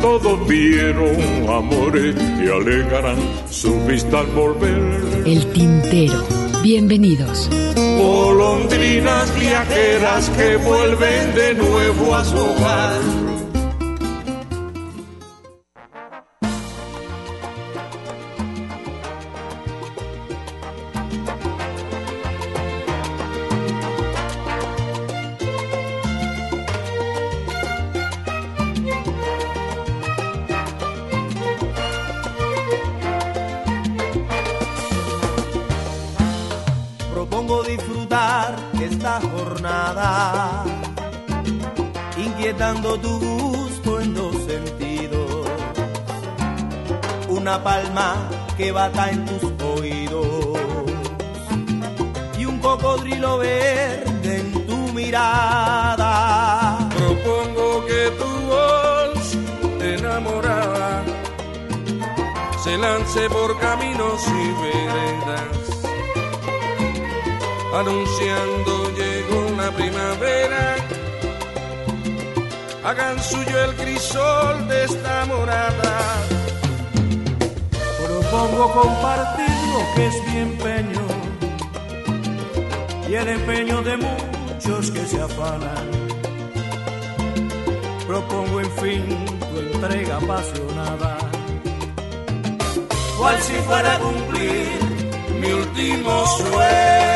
Todos vieron amores y alegarán su vista al volver. El tintero. Bienvenidos. Golondrinas viajeras que vuelven de nuevo a su hogar. Que bata en tus oídos y un cocodrilo verde en tu mirada. Propongo que tu voz enamorada se lance por caminos y veredas, anunciando llegó la primavera. Hagan suyo el crisol de esta morada. Propongo compartir lo que es mi empeño y el empeño de muchos que se afanan. Propongo en fin tu entrega apasionada, cual si fuera cumplir mi último sueño.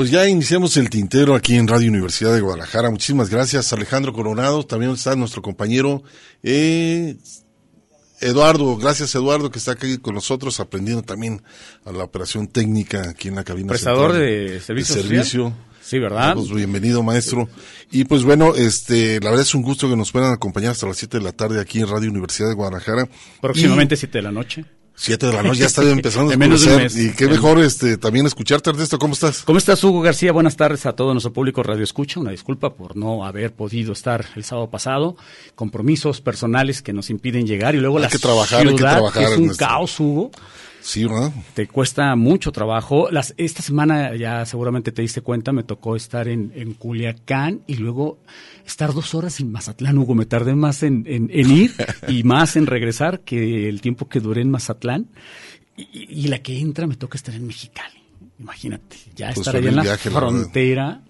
Pues ya iniciamos el tintero aquí en Radio Universidad de Guadalajara. Muchísimas gracias, Alejandro Coronado. También está nuestro compañero eh, Eduardo. Gracias, Eduardo, que está aquí con nosotros aprendiendo también a la operación técnica aquí en la cabina. Prestador central de servicio servicio. Sí, ¿verdad? Pues bienvenido, maestro. Y pues bueno, este, la verdad es un gusto que nos puedan acompañar hasta las 7 de la tarde aquí en Radio Universidad de Guadalajara. Próximamente 7 de la noche. Siete de la noche, ya está empezando a En menos de un mes. Y qué mejor este también escucharte, Ernesto, ¿cómo estás? ¿Cómo estás, Hugo García? Buenas tardes a todo nuestro público Radio Escucha. Una disculpa por no haber podido estar el sábado pasado. Compromisos personales que nos impiden llegar. Y luego Hay la que trabajar, hay que trabajar, es un Ernesto. caos, Hugo. Sí, ¿verdad? Te cuesta mucho trabajo. Las, esta semana, ya seguramente te diste cuenta, me tocó estar en, en Culiacán y luego estar dos horas en Mazatlán, Hugo. Me tardé más en, en- en ir y más en regresar que el tiempo que duré en Mazatlán. Y, y- la que entra me toca estar en Mexicali. Imagínate, ya Pues estar allá en la viaje, la verdad. frontera.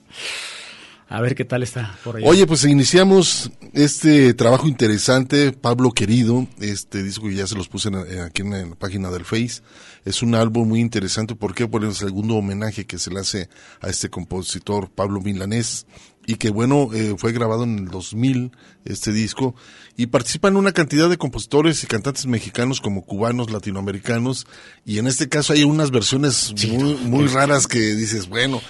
A ver qué tal está por allá. Oye, pues iniciamos este trabajo interesante, Pablo Querido, este disco que ya se los puse en- en- aquí en la página del Face. Es un álbum muy interesante, ¿por qué? Por el segundo homenaje que se le hace a este compositor Pablo Milanés y que bueno, eh, fue grabado en el 2000 este disco y participan una cantidad de compositores y cantantes mexicanos como cubanos, latinoamericanos y en este caso hay unas versiones muy, muy raras que dices, bueno,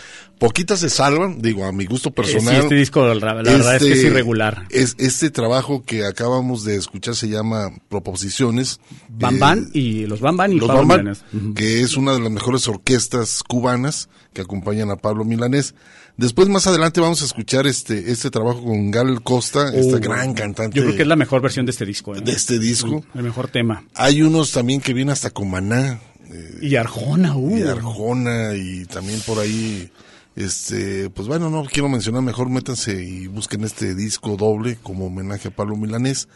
poquitas se salvan, digo, a mi gusto Eh, personal. sí, este disco, la, la verdad es que es Este, irregular. Es, este trabajo que acabamos de escuchar se llama Proposiciones. Van Eh, y los Van y los Pablo Milanés. Que es una de las mejores orquestas cubanas que acompañan a Pablo Milanés. Después, más adelante, vamos a escuchar este, este trabajo con Gal Costa, esta Oh, gran cantante Yo creo que es la mejor versión de este disco. ¿eh? de este disco. El mejor tema. Hay unos también que vienen hasta con Maná, Y Arjona, uh. y Arjona, y también por ahí, este, pues bueno, no quiero mencionar, mejor métanse y busquen este disco doble como homenaje a Pablo Milanés.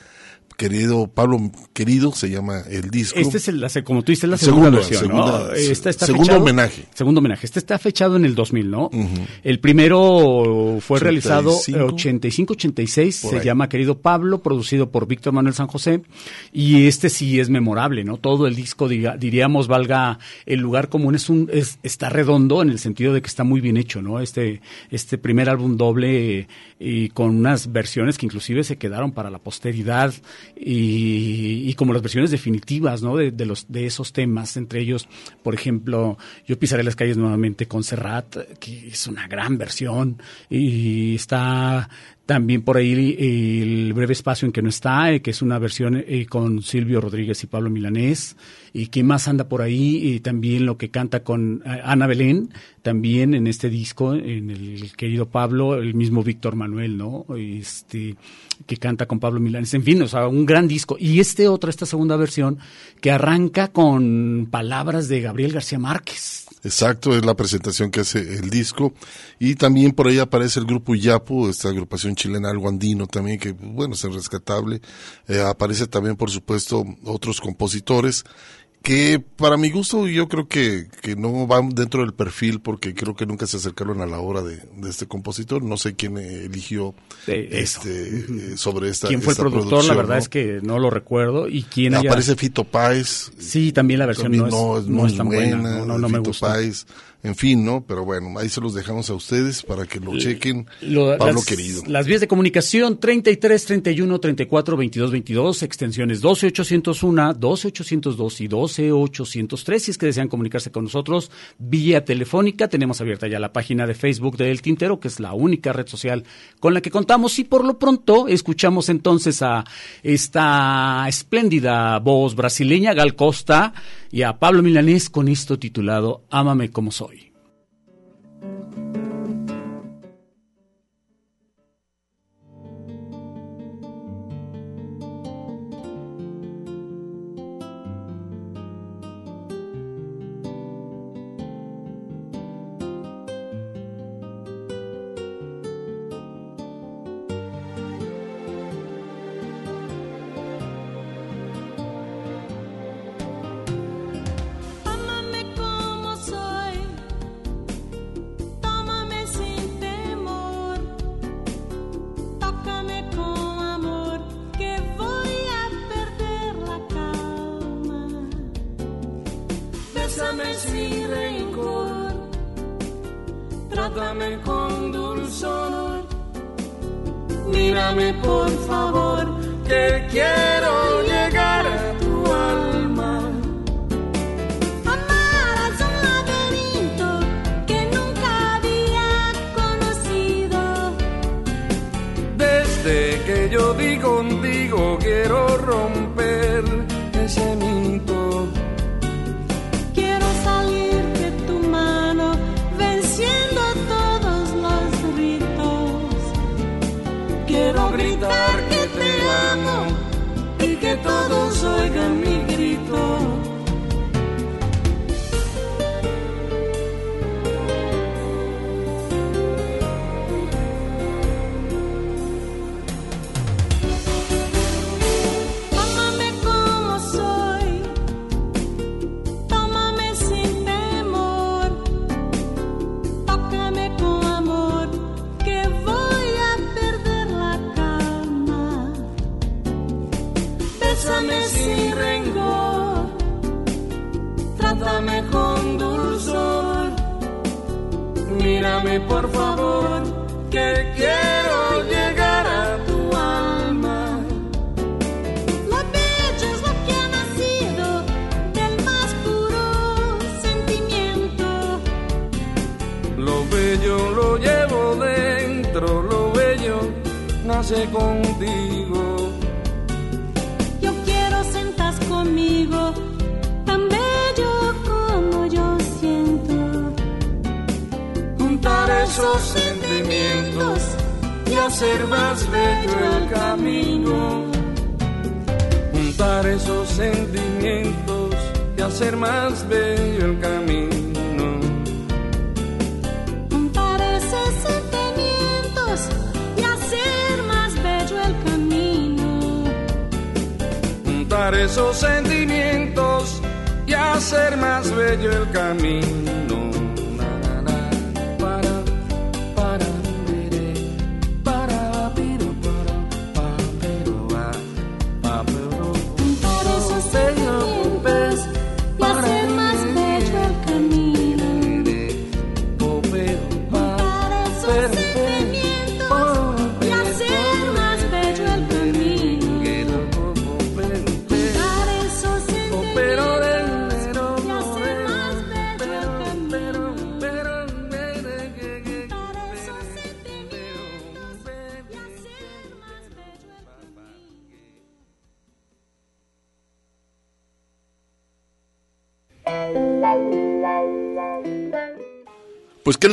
Querido Pablo Querido se llama el disco. Este es el, se- como tú dices, la Segunda, segunda, versión, segunda, ¿no? se- está segundo fechado- homenaje. Segundo homenaje. Este está fechado en el 2000, ¿no? El primero fue 85. realizado 85-86, Por se ahí. llama Querido Pablo, producido por Víctor Manuel San José, y este sí es memorable, ¿no? Todo el disco, diga- diríamos, valga el lugar común, es un, es, está redondo en el sentido de que está muy bien hecho, ¿no? Este, este primer álbum doble y con unas versiones que inclusive se quedaron para la posteridad y, y como las versiones definitivas, ¿no? De, los, de esos temas, entre ellos, por ejemplo, yo pisaré las calles nuevamente con Serrat, que es una gran versión, y está también por ahí el breve espacio en que no está, eh, que es una versión eh, con Silvio Rodríguez y Pablo Milanés, y quién más anda por ahí, y también lo que canta con eh, Ana Belén, también en este disco, en el querido Pablo, el mismo Víctor Manuel, ¿no? Este, que canta con Pablo Milanés, en fin, o sea, un gran disco. Y este otro, esta segunda versión, que arranca con palabras de Gabriel García Márquez. Exacto, es la presentación que hace el disco. Y también por ahí aparece el grupo Iyapu, esta agrupación chilena algo andino también, que bueno, es rescatable. Eh, aparece también, por supuesto, otros compositores que para mi gusto yo creo que, que no van dentro del perfil porque creo que nunca se acercaron a la obra de, de este compositor. No sé quién eligió Eh, este, eh, sobre esta ¿Quién fue el productor? La verdad ¿no? es que no lo recuerdo. ¿Y quién haya- Aparece Fito Páez, Sí, también la versión también no es, no, no es es tan buena. buena, No, no, no me Fito gusta. Páez, en fin, ¿no? Pero bueno, ahí se los dejamos a ustedes para que lo chequen. Lo- Pablo las, querido. Las vías de comunicación 33 31 34 22 22, extensiones 12 801, 12 802 y 12 803. Si es que desean comunicarse con nosotros vía telefónica, tenemos abierta ya la página de Facebook de El Tintero, que es la única red social con la que contamos. Y por lo pronto escuchamos entonces a esta espléndida voz brasileña, Gal Costa, y a Pablo Milanés con esto titulado Ámame como soy.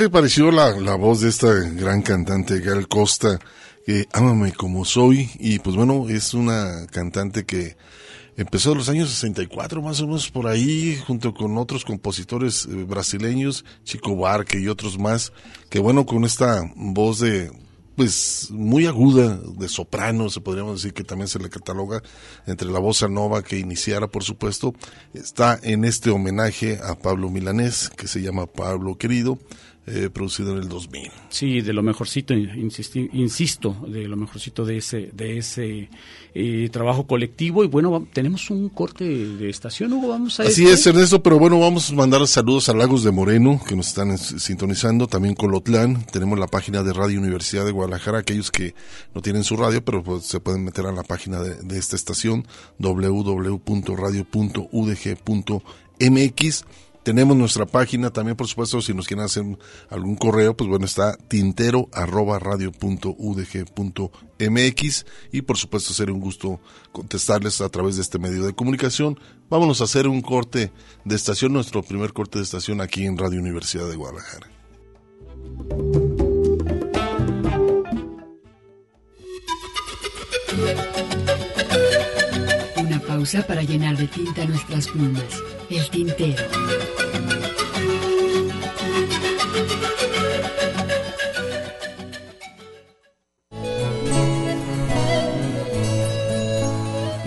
Le pareció la, la voz de esta gran cantante, Gal Costa? Que ámame como soy. Y pues bueno, es una cantante que empezó en los años 64, más o menos por ahí, junto con otros compositores eh, brasileños, Chico Barque y otros más. Que bueno, con esta voz de, pues muy aguda, de soprano, se podríamos decir que también se le cataloga entre la bossa nova que iniciara, por supuesto, está en este homenaje a Pablo Milanés, que se llama Pablo Querido, eh, producido en el 2000. Sí, de lo mejorcito, insisti- insisto, de lo mejorcito de ese, de ese eh, trabajo colectivo. Y bueno, tenemos un corte de estación, Hugo, vamos a Así este? es, Ernesto, pero bueno, vamos a mandar saludos a Lagos de Moreno, que nos están sintonizando, también Colotlán, tenemos la página de Radio Universidad de Guadalajara, aquellos que no tienen su radio, pero pues, se pueden meter a la página de, de esta estación, www.radio.udg.mx. Tenemos nuestra página también, por supuesto, si nos quieren hacer algún correo, pues bueno, está tintero y por supuesto sería un gusto contestarles a través de este medio de comunicación. Vámonos a hacer un corte de estación, nuestro primer corte de estación aquí en Radio Universidad de Guadalajara. Pausa para llenar de tinta nuestras plumas. El tintero.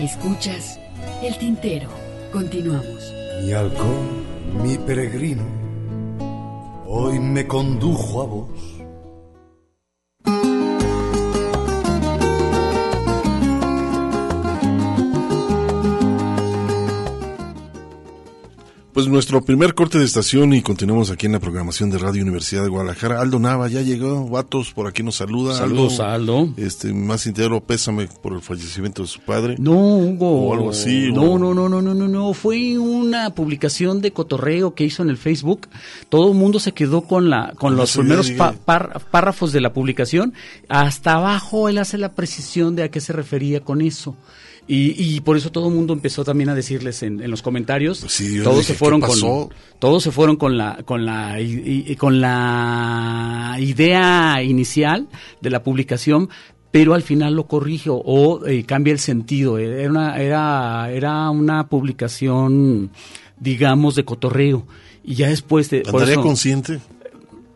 Escuchas El tintero. Continuamos. Mi halcón, mi peregrino, hoy me condujo a vos. Pues nuestro primer corte de estación y continuamos aquí en la programación de Radio Universidad de Guadalajara. Aldo Nava ya llegó, Vatos por aquí nos saluda. Saludos a Aldo. Este, más sincero pésame por el fallecimiento de su padre. No, Hugo. O algo así, No, o- no, no, no, no, no, no. Fue una publicación de cotorreo que hizo en el Facebook. Todo el mundo se quedó con la, con los primeros pa- par- párrafos de la publicación. Hasta abajo él hace la precisión de a qué se refería con eso. Y, y por eso todo el mundo empezó también a decirles en, en los comentarios. Pues sí, todos dije, se fueron ¿qué pasó? con todos se fueron con la con la con la idea inicial de la publicación pero al final lo corrijo o eh, cambia el sentido era una era era una publicación digamos de cotorreo y ya después de por ¿Andaría eso- consciente?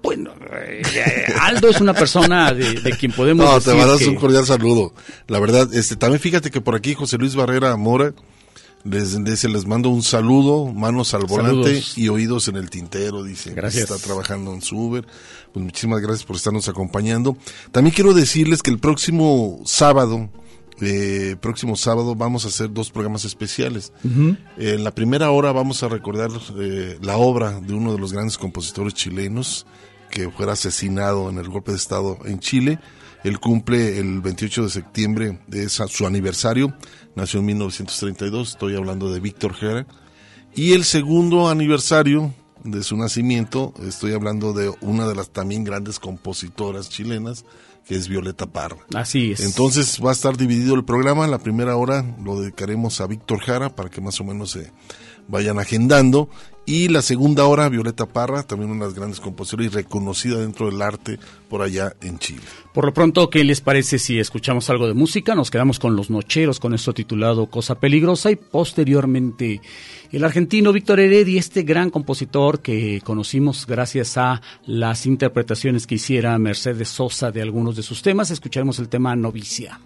Bueno eh, eh, Aldo es una persona de, de quien podemos No, te decir mandas que- un cordial saludo. La verdad, este, también fíjate que por aquí José Luis Barrera Mora les, dice, les mando un saludo, manos al volante Saludos. y oídos en el tintero, dice. Gracias. Está trabajando en su Uber. Pues muchísimas gracias por estarnos acompañando. También quiero decirles que el próximo sábado, eh, próximo sábado vamos a hacer dos programas especiales. En la primera hora vamos a recordar eh, la obra de uno de los grandes compositores chilenos que fuera asesinado en el golpe de Estado en Chile. Él cumple el 28 de septiembre, es su aniversario, nació en 1932, estoy hablando de Víctor Jara. Y el segundo aniversario de su nacimiento, estoy hablando de una de las también grandes compositoras chilenas, que es Violeta Parra. Así es. Entonces va a estar dividido el programa. La primera hora lo dedicaremos a Víctor Jara para que más o menos se vayan agendando. Y la segunda hora, Violeta Parra, también una de las grandes compositoras y reconocida dentro del arte por allá en Chile. Por lo pronto, ¿qué les parece si escuchamos algo de música? Nos quedamos con Los Nocheros, con esto titulado Cosa Peligrosa y posteriormente el argentino Víctor Heredia, este gran compositor que conocimos gracias a las interpretaciones que hiciera Mercedes Sosa de algunos de sus temas. Escucharemos el tema Novicia.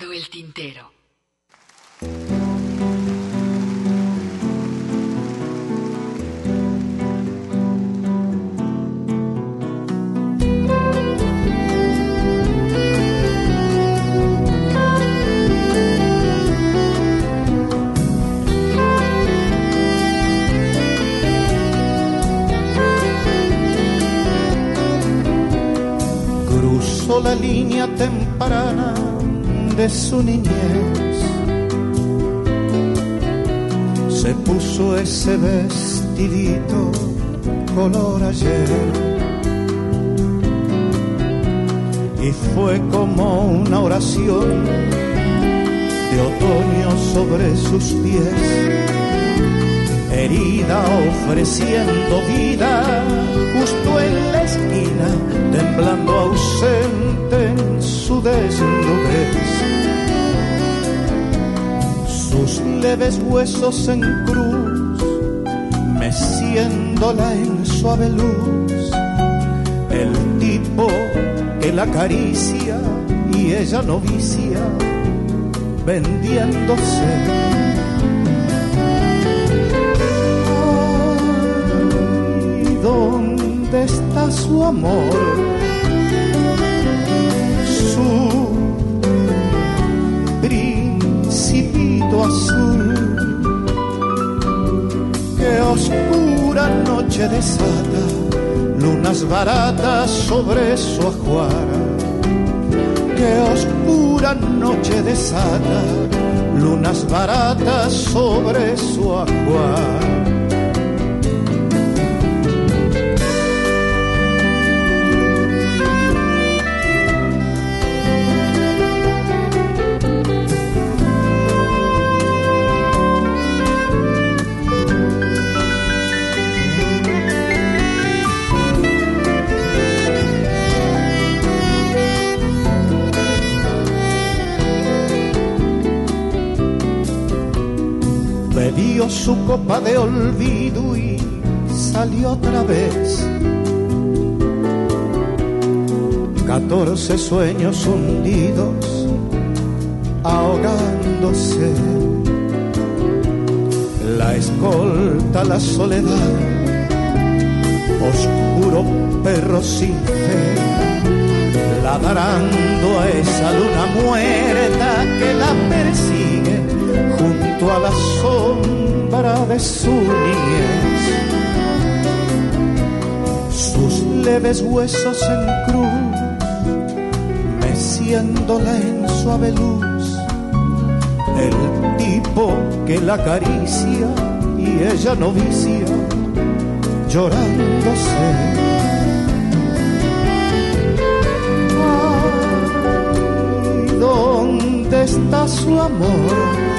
El tintero. Su niñez se puso ese vestidito color ayer. Y fue como una oración de otoño sobre sus pies, herida ofreciendo vida temblando ausente en su desnudez. Sus leves huesos en cruz, meciéndola en suave luz, el tipo que la acaricia y ella novicia vendiéndose. ¿Dónde está su amor? Su principito azul. Que oscura noche desata lunas baratas sobre su ajuara que oscura noche desata lunas baratas sobre su ajuar. Copa de olvido y salió otra vez. Catorce sueños hundidos, ahogándose. La escolta, la soledad, oscuro perro sin fe, ladrando a esa luna muerta que la persigue junto a la sombra de su niñez. Sus leves huesos en cruz, meciéndola en suave luz. El tipo que la acaricia y ella novicia, llorándose. ¿Dónde está su amor?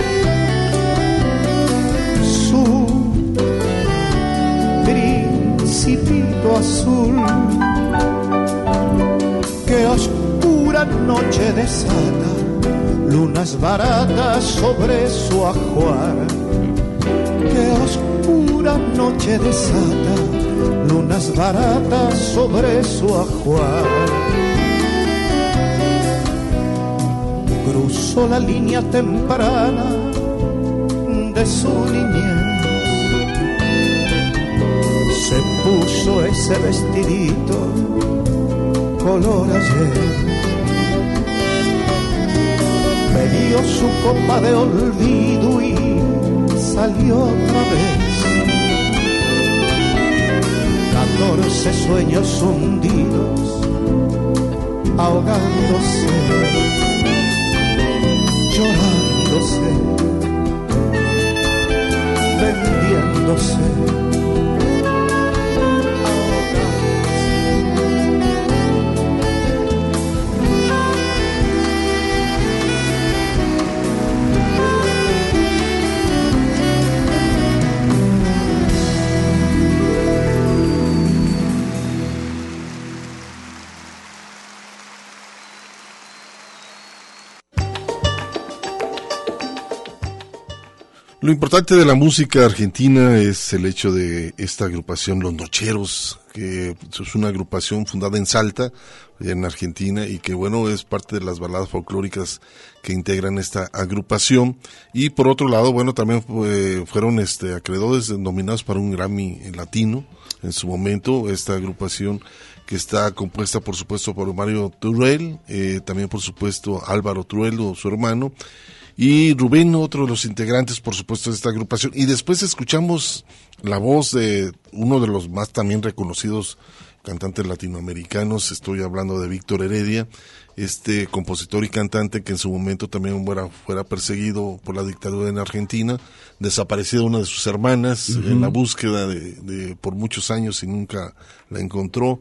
Azul. Que oscura noche desata lunas baratas sobre su ajuar. Que oscura noche desata lunas baratas sobre su ajuar. Cruzó la línea temprana de su niñez. Se puso ese vestidito color ayer bebió su copa de olvido y salió otra vez. Catorce sueños hundidos, ahogándose, llorándose, vendiéndose. Lo importante de la música argentina es el hecho de esta agrupación Los Nocheros, que es una agrupación fundada en Salta, en Argentina, y que bueno, es parte de las baladas folclóricas que integran esta agrupación. Y por otro lado, bueno, también eh, fueron este, acreedores nominados para un Grammy latino en su momento, esta agrupación que está compuesta por supuesto por Mario Turel, eh, también por supuesto Álvaro Turel, su hermano, y Rubén, otro de los integrantes, por supuesto, de esta agrupación. Y después escuchamos la voz de uno de los más también reconocidos cantantes latinoamericanos. Estoy hablando de Víctor Heredia, este compositor y cantante que en su momento también fuera, fuera perseguido por la dictadura en Argentina, desaparecida una de sus hermanas en la búsqueda de, de por muchos años y nunca la encontró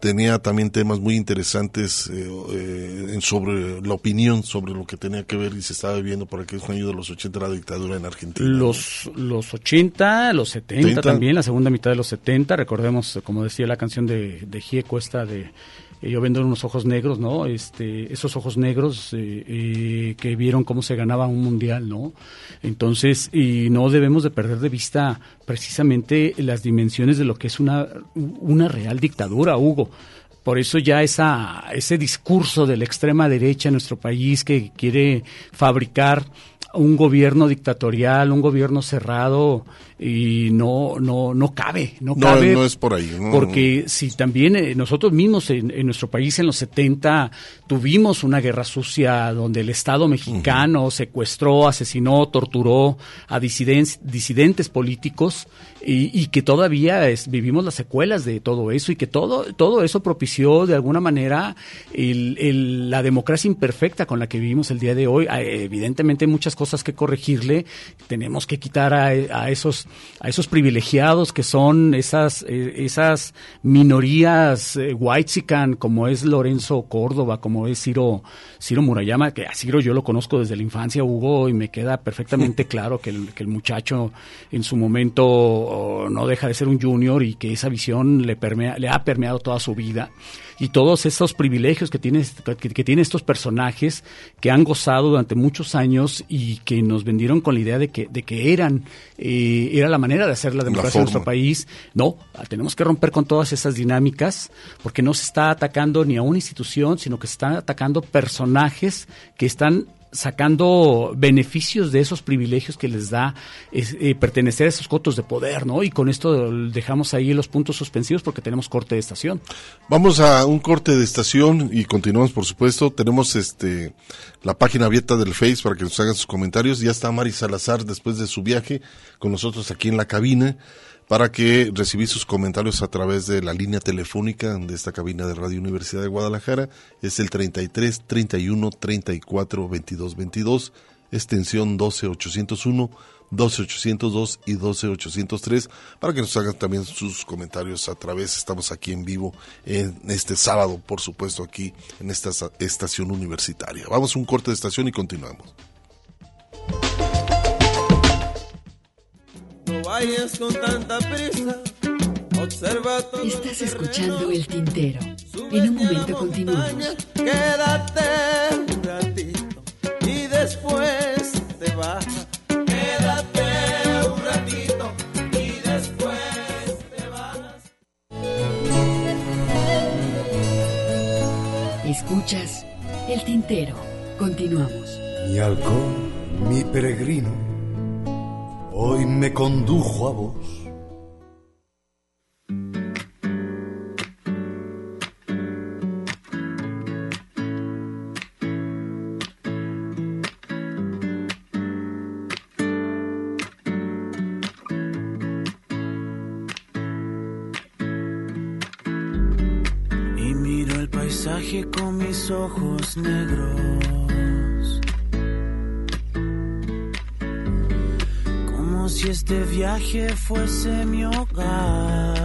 tenía también temas muy interesantes eh, eh, sobre la opinión sobre lo que tenía que ver y se estaba viviendo por aquellos años de los 80 la dictadura en Argentina. Los, los 80, los 70 70. también, la segunda mitad de los 70, recordemos, como decía la canción de, de Gieco, esta de eh, Yo vendo unos ojos negros, ¿no? Este, esos ojos negros eh, eh, que vieron cómo se ganaba un mundial, ¿no? Entonces, y no debemos de perder de vista precisamente las dimensiones de lo que es una, una real dictadura, Hugo. Por eso ya esa, ese discurso de la extrema derecha en nuestro país que quiere fabricar un gobierno dictatorial, un gobierno cerrado y no no no cabe, no No, cabe. no es por ahí, no, porque si también eh, nosotros mismos en, en nuestro país en los 70 tuvimos una guerra sucia donde el Estado mexicano secuestró, asesinó, torturó a disiden- disidentes políticos y, y que todavía es- vivimos las secuelas de todo eso y que todo todo eso propició de alguna manera el- el- la democracia imperfecta con la que vivimos el día de hoy. Ah, Evidentemente hay muchas cosas que corregirle, tenemos que quitar a, a esos a esos privilegiados que son esas eh, esas minorías eh, whitezican como es Lorenzo Córdoba, como es Ciro Ciro Murayama, que a Ciro yo lo conozco desde la infancia, Hugo, y me queda perfectamente claro que el, que el muchacho en su momento oh, no deja de ser un junior y que esa visión le permea, le ha permeado toda su vida y todos esos privilegios que tiene que, que tiene estos personajes que han gozado durante muchos años y que nos vendieron con la idea de que de que eran eh, era la manera de hacer la democracia en nuestro país no tenemos que romper con todas esas dinámicas porque no se está atacando ni a una institución sino que se están atacando personajes que están sacando beneficios de esos privilegios que les da eh, pertenecer a esos cotos de poder, ¿no? Y con esto dejamos ahí los puntos suspensivos porque tenemos corte de estación. Vamos a un corte de estación y continuamos, por supuesto. Tenemos este la página abierta del Face para que nos hagan sus comentarios. Ya está Mari Salazar después de su viaje con nosotros aquí en la cabina para que recibir sus comentarios a través de la línea telefónica de esta cabina de Radio Universidad de Guadalajara. Es el 33 31 34 22 22, extensión 12 801. 12802 y 12803 para que nos hagan también sus comentarios a través. Estamos aquí en vivo en este sábado, por supuesto, aquí en esta estación universitaria. Vamos a un corte de estación y continuamos. Vayas con tanta prisa. Observa todo Estás el escuchando. El Tintero. En un momento continuamos. Quédate un ratito y después te vas. Quédate un ratito y después te vas. Escuchas El Tintero. Continuamos. Mi halcón, mi peregrino, hoy me condujo a vos. y viaje fuese mi hogar.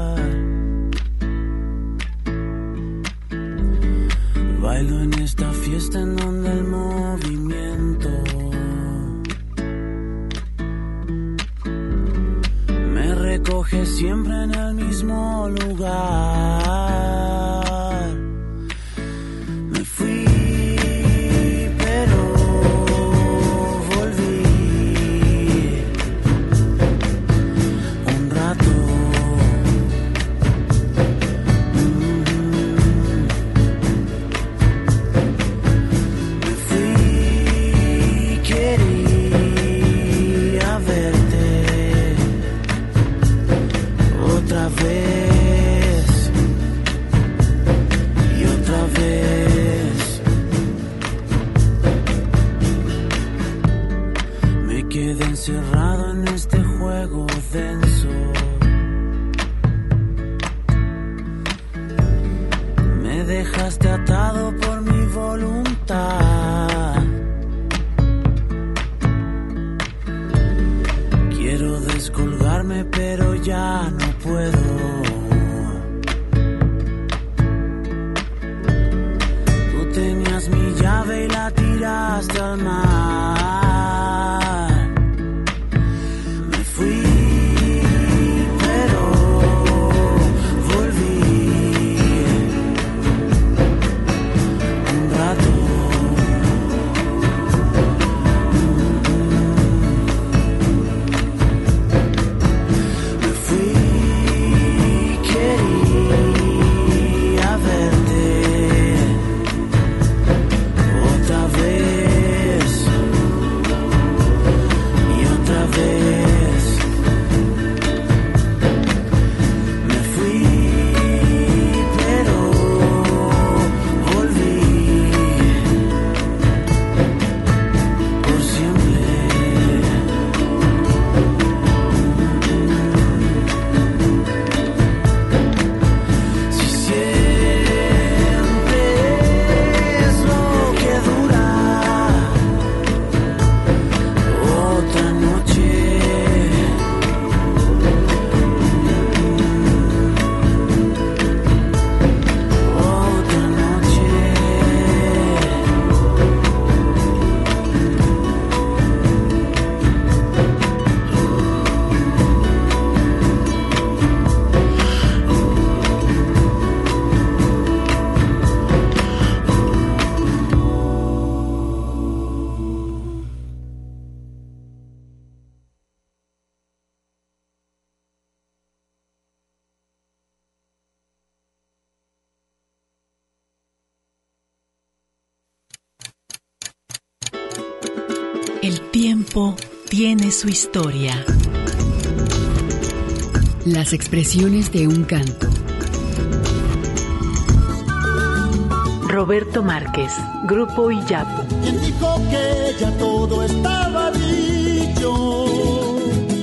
Su historia. Las expresiones de un canto. Roberto Márquez, Grupo Iyapu.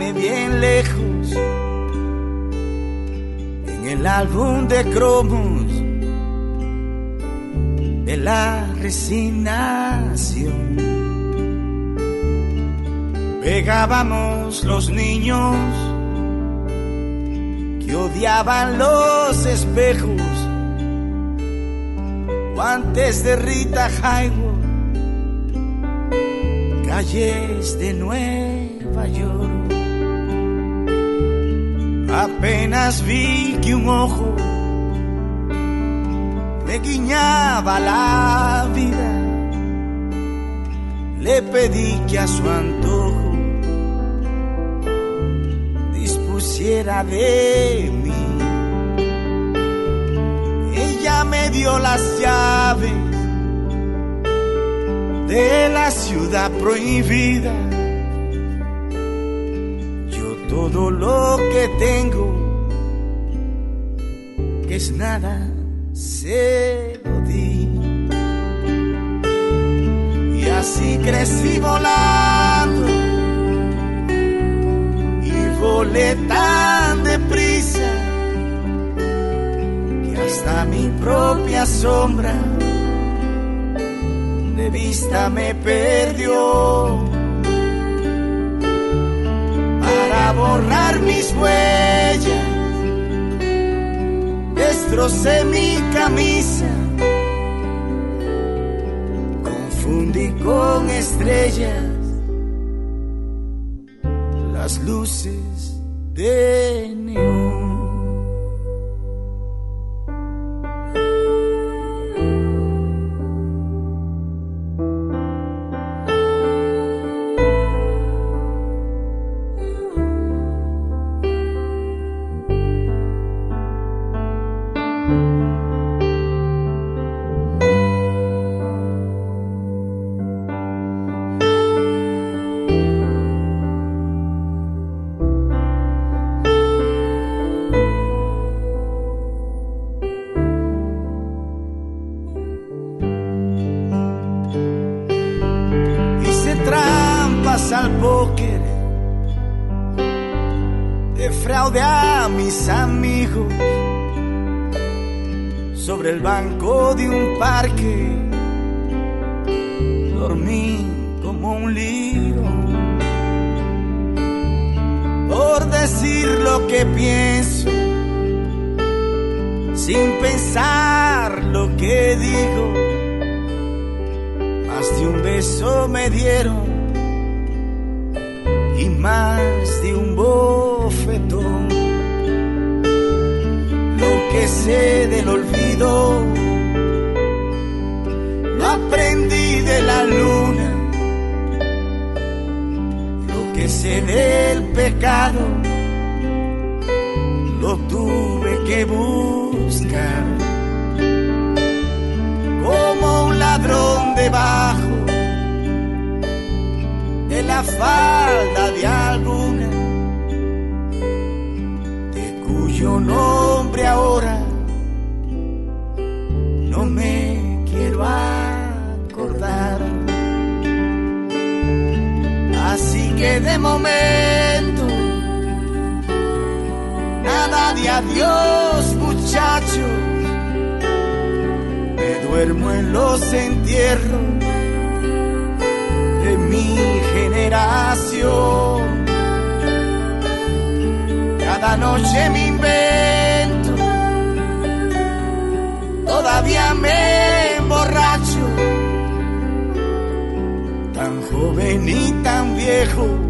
Bien lejos en el álbum de cromos de la resignación. Pegábamos los niños que odiaban los espejos guantes de Rita Hayworth, calles de Nueva York. Apenas vi que un ojo me guiñaba la vida. le pedí que a su antojo dispusiera de mí. Ella me dio las llaves de la ciudad prohibida. Todo lo que tengo, que es nada, se lo di. Y así crecí volando y volé tan deprisa que hasta mi propia sombra de vista me perdió. Para borrar mis huellas, destrocé mi camisa, confundí con estrellas las luces de neón. Nombre ahora no me quiero acordar. Así que de momento, nada de adiós muchachos me duermo en los entierros de mi generación. Cada noche me invento, todavía me emborracho, tan joven y tan viejo.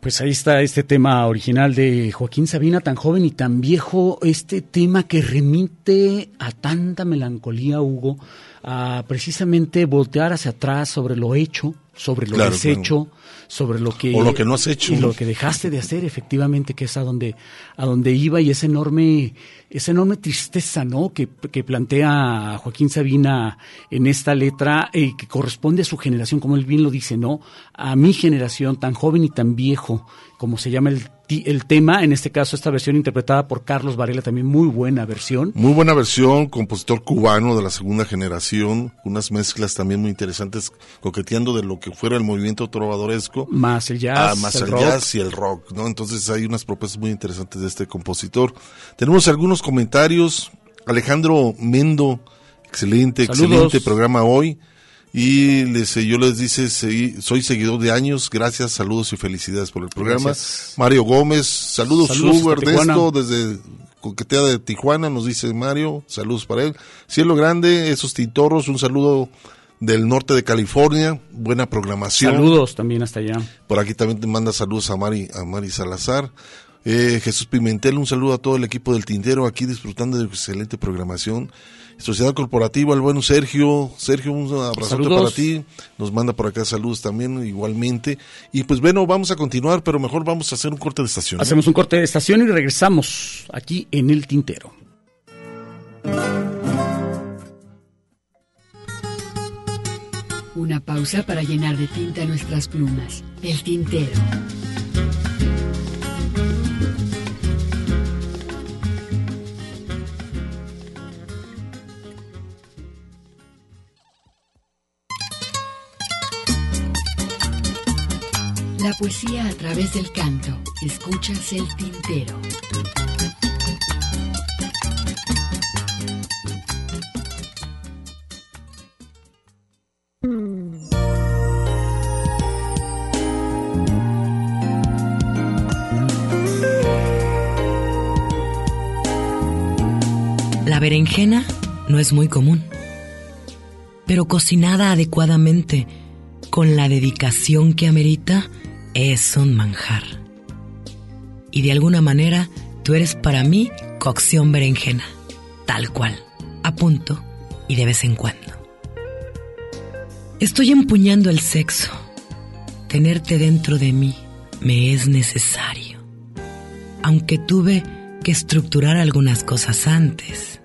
Pues ahí está este tema original de Joaquín Sabina, tan joven y tan viejo, este tema que remite a tanta melancolía, Hugo, a precisamente voltear hacia atrás sobre lo hecho, sobre lo Claro, deshecho, sobre lo que O lo que no has hecho, y lo que dejaste de hacer, efectivamente, que es a donde a donde iba y esa enorme esa enorme tristeza, ¿no? Que, que plantea Joaquín Sabina en esta letra eh, que corresponde a su generación, como él bien lo dice, ¿no? A mi generación tan joven y tan viejo, como se llama el el tema, en este caso esta versión interpretada por Carlos Varela, también muy buena versión. Muy buena versión, compositor cubano de la segunda generación, unas mezclas también muy interesantes, coqueteando de lo que fuera el movimiento trovadoresco. Más el jazz, Ah, más el jazz y el rock, ¿no? Entonces hay unas propuestas muy interesantes de este compositor. Tenemos algunos comentarios. Alejandro Mendo, excelente, Saludos. excelente programa hoy. Y les, yo les dice, "Segui- soy seguidor de años, gracias, saludos y felicidades por el programa. Gracias. Mario Gómez, saludos, Saludos. Ernesto, desde Coquetea de Tijuana, nos dice Mario, saludos para él. Cielo Grande, esos tintorros, un saludo del norte de California, buena programación. Saludos también hasta allá. Por aquí también te manda saludos a Mari, a Mari Salazar. Eh, Jesús Pimentel, un saludo a todo el equipo del Tintero aquí disfrutando de excelente programación. Sociedad Corporativa, el bueno Sergio. Sergio, un abrazote Saludos. para ti. Nos manda por acá saludos también, igualmente. Y pues bueno, vamos a continuar, pero mejor vamos a hacer un corte de estación. ¿no? Hacemos un corte de estación y regresamos aquí en el tintero. Una pausa para llenar de tinta nuestras plumas. El tintero. Poesía a través del canto. Escuchas el tintero. La berenjena no es muy común, pero cocinada adecuadamente, con la dedicación que amerita, es un manjar. Y de alguna manera, tú eres para mí cocción berenjena, tal cual, a punto y de vez en cuando. Estoy empuñando el sexo. Tenerte dentro de mí me es necesario. Aunque tuve que estructurar algunas cosas antes,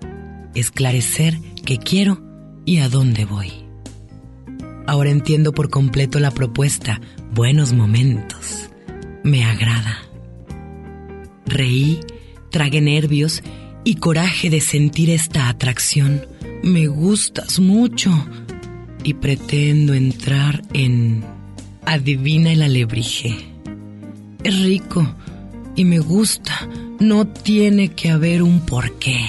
esclarecer qué quiero y a dónde voy. Ahora entiendo por completo la propuesta, buenos momentos. Me agrada. Reí, tragué nervios y coraje de sentir esta atracción. Me gustas mucho y pretendo entrar en Adivina el alebrije. Es rico y me gusta. No tiene que haber un porqué.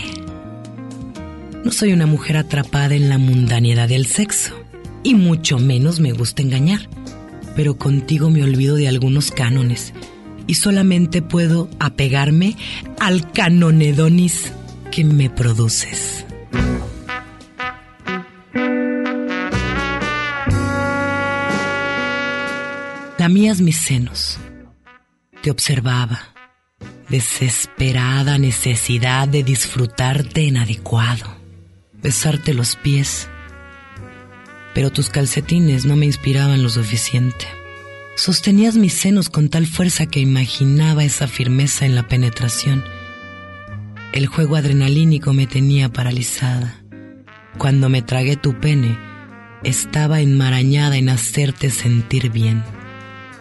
No soy una mujer atrapada en la mundanidad del sexo y mucho menos me gusta engañar. Pero contigo me olvido de algunos cánones y solamente puedo apegarme al canonedonis que me produces. Lamías mis senos. Te observaba. Desesperada necesidad de disfrutarte en adecuado. Besarte los pies. Pero tus calcetines no me inspiraban lo suficiente. Sostenías mis senos con tal fuerza que imaginaba esa firmeza en la penetración. El juego adrenalínico me tenía paralizada. Cuando me tragué tu pene, estaba enmarañada en hacerte sentir bien.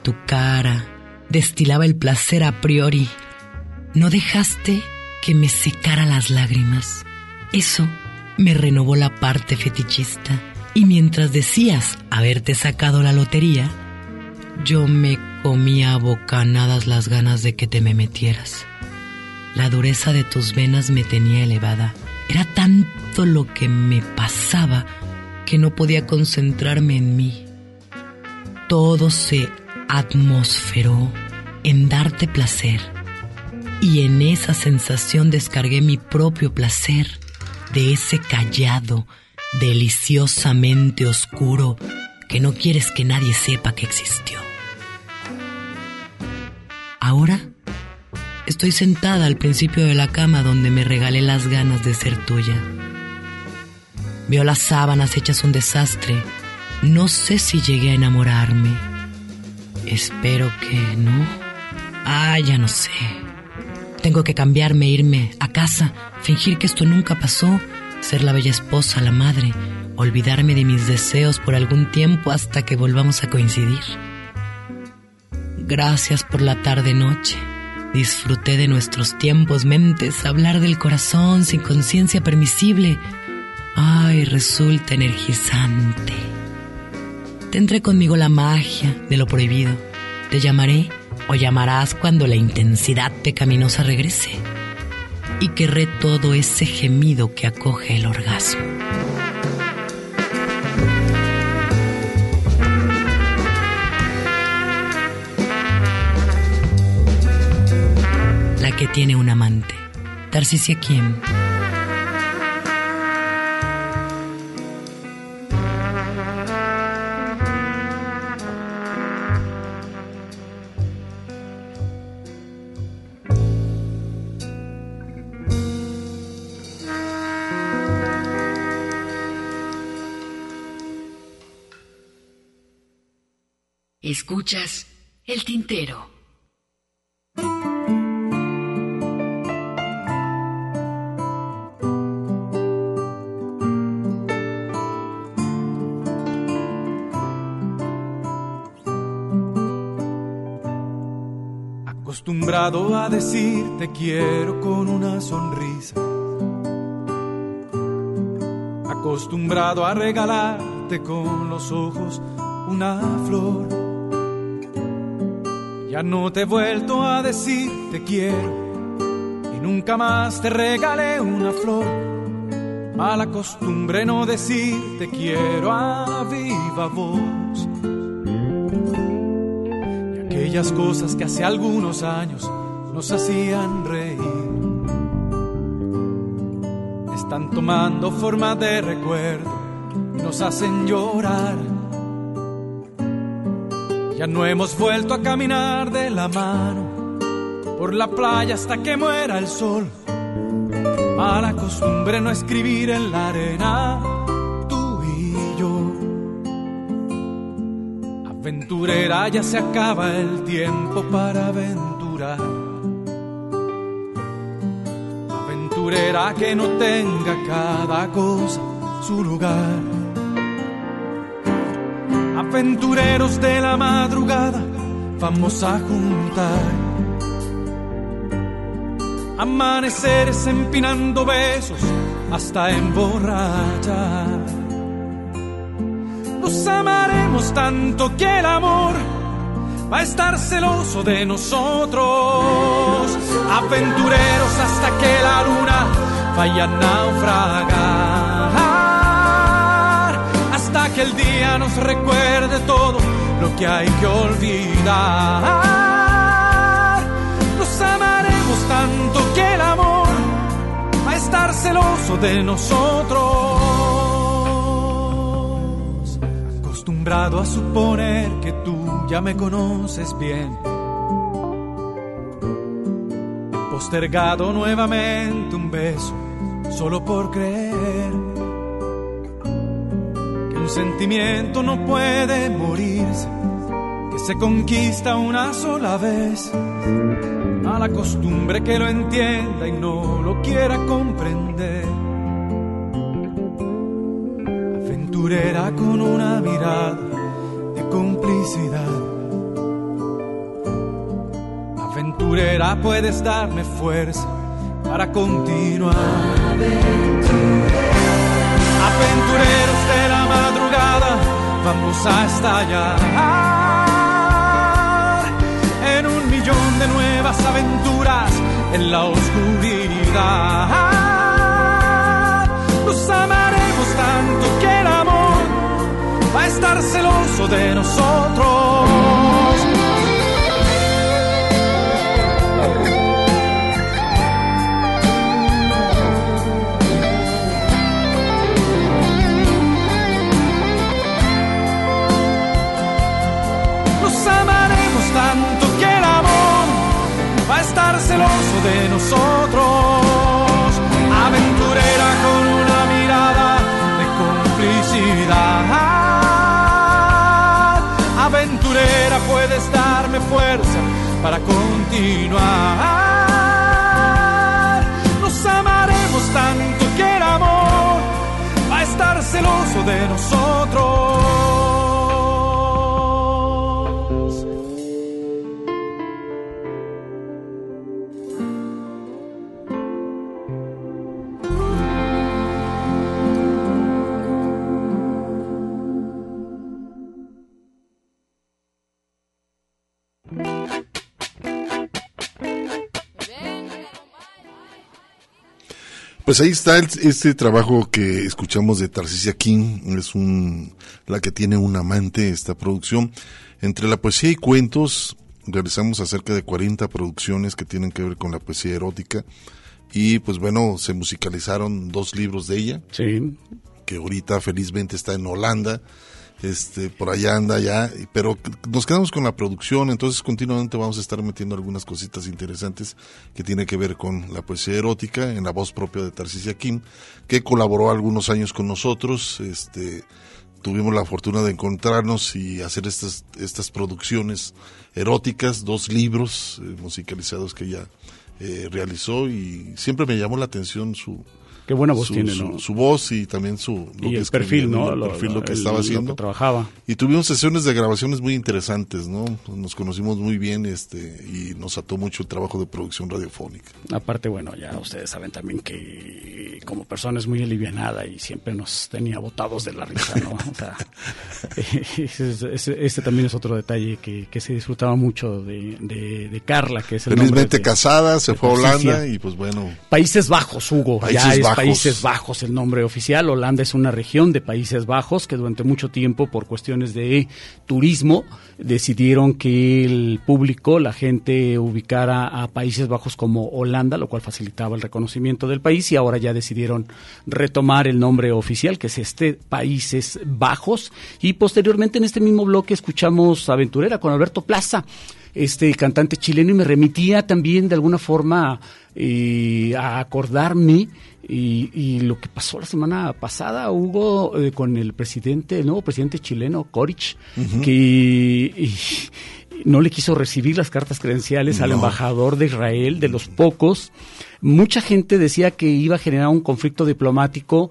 Tu cara destilaba el placer a priori. No dejaste que me secara las lágrimas. Eso me renovó la parte fetichista. Y mientras decías haberte sacado la lotería, yo me comía a bocanadas las ganas de que te me metieras. La dureza de tus venas me tenía elevada. Era tanto lo que me pasaba que no podía concentrarme en mí. Todo se atmosferó en darte placer y en esa sensación descargué mi propio placer de ese callado, deliciosamente oscuro que no quieres que nadie sepa que existió. Ahora estoy sentada al principio de la cama donde me regalé las ganas de ser tuya. Veo las sábanas hechas un desastre. No sé si llegué a enamorarme. Espero que no. Ah, ya no sé. Tengo que cambiarme, irme a casa, fingir que esto nunca pasó, ser la bella esposa, la madre, olvidarme de mis deseos por algún tiempo hasta que volvamos a coincidir. Gracias por la tarde-noche. Disfruté de nuestros tiempos, mentes, hablar del corazón sin conciencia permisible. Ay, resulta energizante. Tendré conmigo la magia de lo prohibido. Te llamaré o llamarás cuando la intensidad pecaminosa regrese. Y querré todo ese gemido que acoge el orgasmo. La que tiene un amante. Tarcisia quién? Escuchas el tintero. Acostumbrado a decir te quiero con una sonrisa. Acostumbrado a regalarte con los ojos una flor. Ya no te he vuelto a decir te quiero y nunca más te regalé una flor. Mala costumbre no decir te quiero a viva voz. Y aquellas cosas que hace algunos años nos hacían reír están tomando forma de recuerdo y nos hacen llorar. Ya no hemos vuelto a caminar de la mano por la playa hasta que muera el sol. Mala costumbre no escribir en la arena tú y yo. Aventurera ya se acaba el tiempo para aventurar. Aventurera que no tenga cada cosa su lugar aventureros de la madrugada, vamos a juntar. Amaneceres empinando besos hasta emborrachar. Nos amaremos tanto que el amor va a estar celoso de nosotros. Aventureros hasta que la luna vaya a naufragar nos recuerde todo lo que hay que olvidar. Nos amaremos tanto que el amor va a estar celoso de nosotros. Acostumbrado a suponer que tú ya me conoces bien. Postergado nuevamente un beso solo por creer un sentimiento no puede morirse, que se conquista una sola vez. A la costumbre que lo entienda y no lo quiera comprender. Aventurera con una mirada de complicidad. Aventurera puedes darme fuerza para continuar. Aventureros de la madrugada, vamos a estallar en un millón de nuevas aventuras en la oscuridad. Nos amaremos tanto que el amor va a estar celoso de nosotros. Para continuar. Nos amaremos tanto que el amor va a estar celoso de nosotros. Pues ahí está el- este trabajo que escuchamos de Tarcisia King, es un, la que tiene un amante esta producción. Entre la poesía y cuentos, realizamos acerca de 40 producciones que tienen que ver con la poesía erótica. Y pues bueno, se musicalizaron dos libros de ella. Sí. Que ahorita felizmente está en Holanda. Este, por allá anda ya, pero nos quedamos con la producción, entonces continuamente vamos a estar metiendo algunas cositas interesantes que tiene que ver con la poesía erótica en la voz propia de Tarcisia Kim, que colaboró algunos años con nosotros, este, tuvimos la fortuna de encontrarnos y hacer estas, estas producciones eróticas, dos libros eh, musicalizados que ella eh, realizó y siempre me llamó la atención su, Qué buena voz su, tiene, su- ¿no? su voz y también su lo Y que el escribía, perfil, ¿no? El Lo- perfil, lo, que el- estaba que haciendo. trabajaba. Y tuvimos sesiones de grabaciones muy interesantes, ¿no? Nos conocimos muy bien este y nos ató mucho el trabajo de producción radiofónica. Aparte, bueno, ya ustedes saben también que como persona es muy alivianada y siempre nos tenía botados de la risa, ¿no? O sea, ese, ese- ese también es otro detalle que, que se disfrutaba mucho de, de- de Carla, que es el Felizmente de- casada, se fue a. Holanda y pues bueno, Países Bajos, Hugo. Países ya es Países Bajos el nombre oficial. Holanda es una región de Países Bajos que durante mucho tiempo, por cuestiones de turismo, decidieron que el público, la gente, ubicara a Países Bajos como Holanda, lo cual facilitaba el reconocimiento del país y ahora ya decidieron retomar el nombre oficial, que es este Países Bajos. Y posteriormente en este mismo bloque escuchamos Aventurera con Alberto Plaza este cantante chileno y me remitía también de alguna forma eh, a acordarme y, y lo que pasó la semana pasada, Hugo, eh, con el presidente, el nuevo presidente chileno, Coric, Ujú. que y- no le quiso recibir las cartas credenciales al embajador de Israel, de los pocos. Mucha gente decía que iba a generar un conflicto diplomático.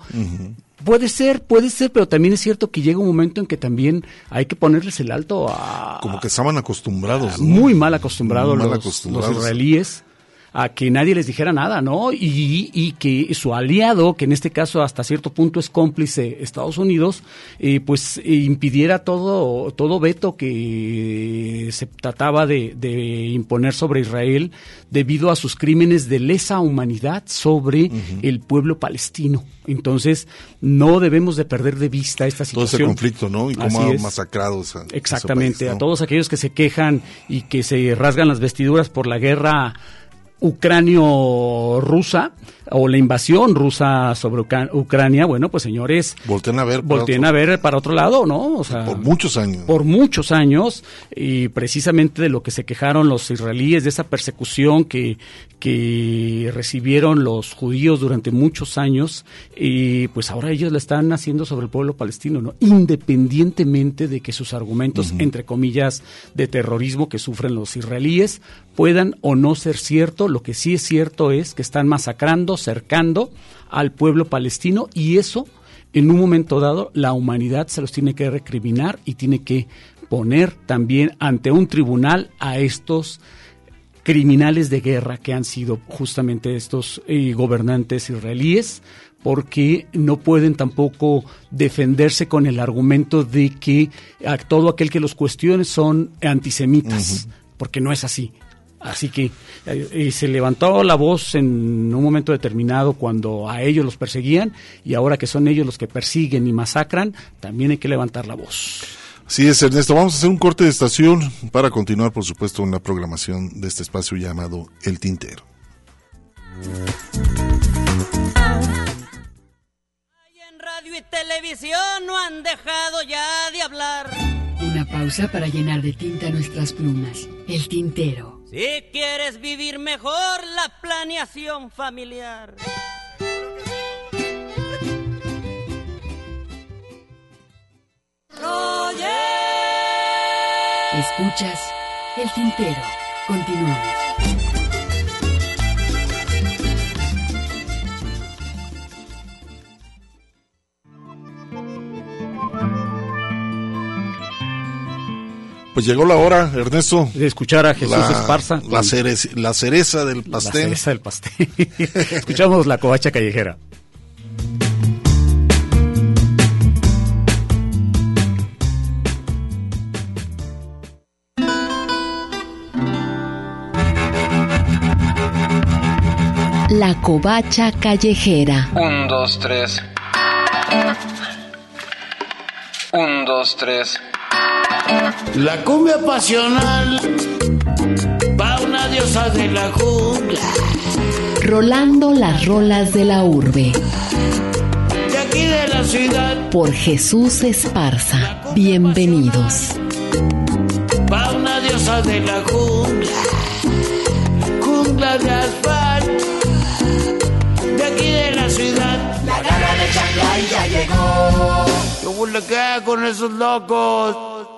Puede ser, puede ser, pero también es cierto que llega un momento en que también hay que ponerles el alto a, como que estaban acostumbrados, ¿no? muy mal acostumbrados Muy mal los, acostumbrados. los israelíes a que nadie les dijera nada, ¿no? Y, y que su aliado, que en este caso hasta cierto punto es cómplice Estados Unidos, eh, pues eh, impidiera todo, todo veto que se trataba de, de imponer sobre Israel debido a sus crímenes de lesa humanidad sobre el pueblo palestino. Entonces, no debemos de perder de vista esta todo situación. ese conflicto, ¿no? Y cómo ha masacrado ese Exactamente, a todos aquellos que se quejan y que se rasgan las vestiduras por la guerra ucranio-rusa o la invasión rusa sobre Ucrania, bueno, pues señores, Volteen a ver. para volteen otro- a ver para otro lado, ¿no? O sea, Por muchos años. por muchos años y precisamente de lo que se quejaron los israelíes de esa persecución que, que recibieron los judíos durante muchos años y pues ahora ellos la están haciendo sobre el pueblo palestino, ¿no? Independientemente de que sus argumentos, entre comillas, de terrorismo que sufren los israelíes puedan o no ser cierto, lo que sí es cierto es que están masacrando, cercando al pueblo palestino y eso en un momento dado la humanidad se los tiene que recriminar y tiene que poner también ante un tribunal a estos criminales de guerra que han sido justamente estos eh, gobernantes israelíes porque no pueden tampoco defenderse con el argumento de que a todo aquel que los cuestione son antisemitas, porque no es así. Así que eh, se levantó la voz en un momento determinado cuando a ellos los perseguían y ahora que son ellos los que persiguen y masacran, también hay que levantar la voz. Sí, es Ernesto. Vamos a hacer un corte de estación para continuar, por supuesto, en la programación de este espacio llamado El Tintero. En radio y televisión no han dejado ya de hablar. Una pausa para llenar de tinta nuestras plumas. El tintero. Si quieres vivir mejor la planeación familiar. Escuchas el tintero. Continuamos. Pues llegó la hora, Ernesto. De escuchar a Jesús Esparza. La, cereza, la cereza del pastel. La cereza del pastel. Escuchamos la covacha callejera. La covacha callejera. Un, dos, tres. Un, dos, tres. La cumbia pasional va una diosa de la jungla. Rolando las rolas de la urbe. De aquí de la ciudad Por Jesús Esparza. Bienvenidos. va una diosa de la jungla. Jungla de asfalto. De aquí de la ciudad. La garra de Shanghai ya llegó. ¿Qué huele qué con esos locos?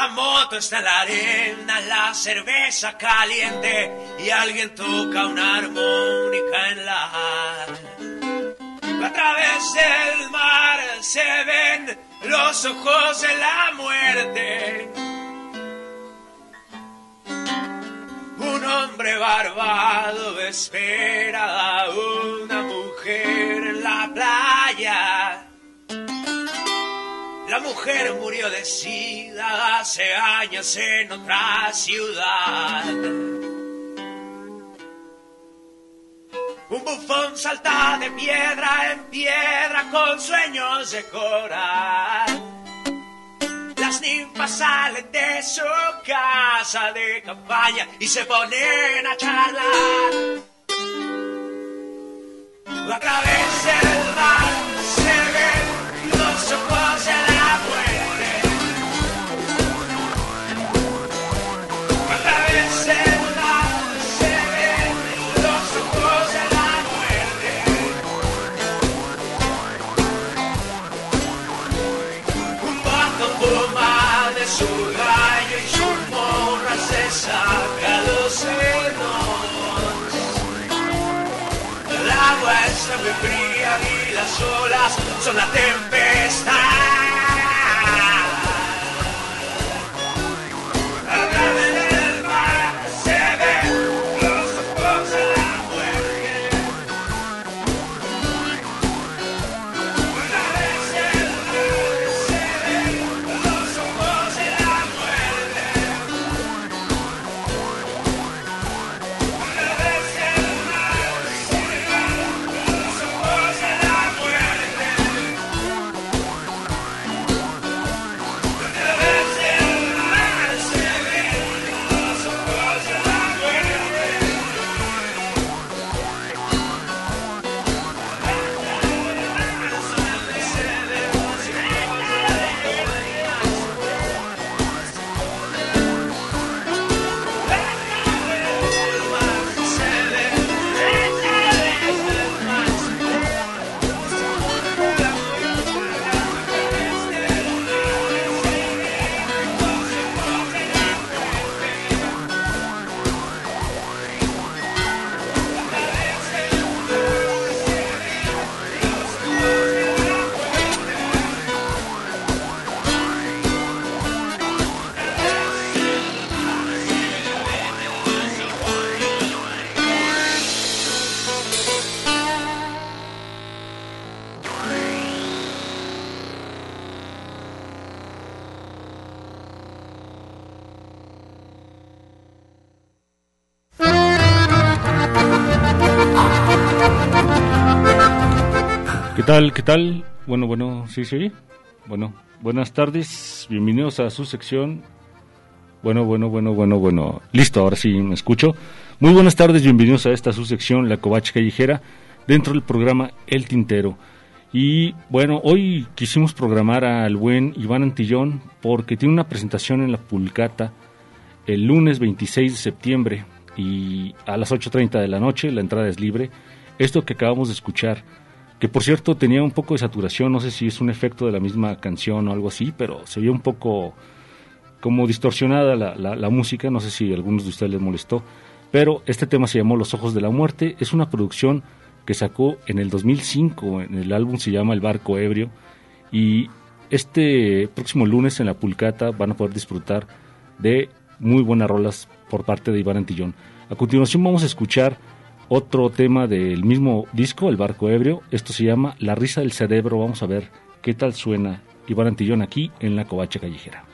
La moto está en la arena, la cerveza caliente y alguien toca una armónica en la. A través del mar se ven los ojos de la muerte. Un hombre barbado espera a una mujer en la playa. Mujer murió de sida hace años en otra ciudad. Un bufón salta de piedra en piedra con sueños de coral. Las ninfas salen de su casa de campaña y se ponen a charlar. A través del mar fuma de su gallo y su morra se saca los senos. El agua está muy fría y las olas son la tempestad. Tal? Bueno, bueno, sí, sí. Bueno, buenas tardes. Bienvenidos a su sección. Bueno, bueno, bueno, bueno, bueno. Listo, ahora sí me escucho. Muy buenas tardes, bienvenidos a esta su sección, La Covacha Callejera, dentro del programa El Tintero. Y bueno, hoy quisimos programar al buen Iván Antillón porque tiene una presentación en la Pulcata el lunes 26 de septiembre y a las 8.30 de la noche, la entrada es libre. Esto que acabamos de escuchar, que por cierto tenía un poco de saturación, no sé si es un efecto de la misma canción o algo así, pero se vio un poco como distorsionada la, la, música, no sé si a algunos de ustedes les molestó, pero este tema se llamó Los Ojos de la Muerte, es una producción que sacó en el 2005, en el álbum se llama El Barco Ebrio, y este próximo lunes en la Pulcata van a poder disfrutar de muy buenas rolas por parte de Iván Antillón. A continuación vamos a escuchar otro tema del mismo disco, El Barco Ebrio, esto se llama La Risa del Cerebro, vamos a ver qué tal suena Iván Antillón aquí en la Covacha Callejera.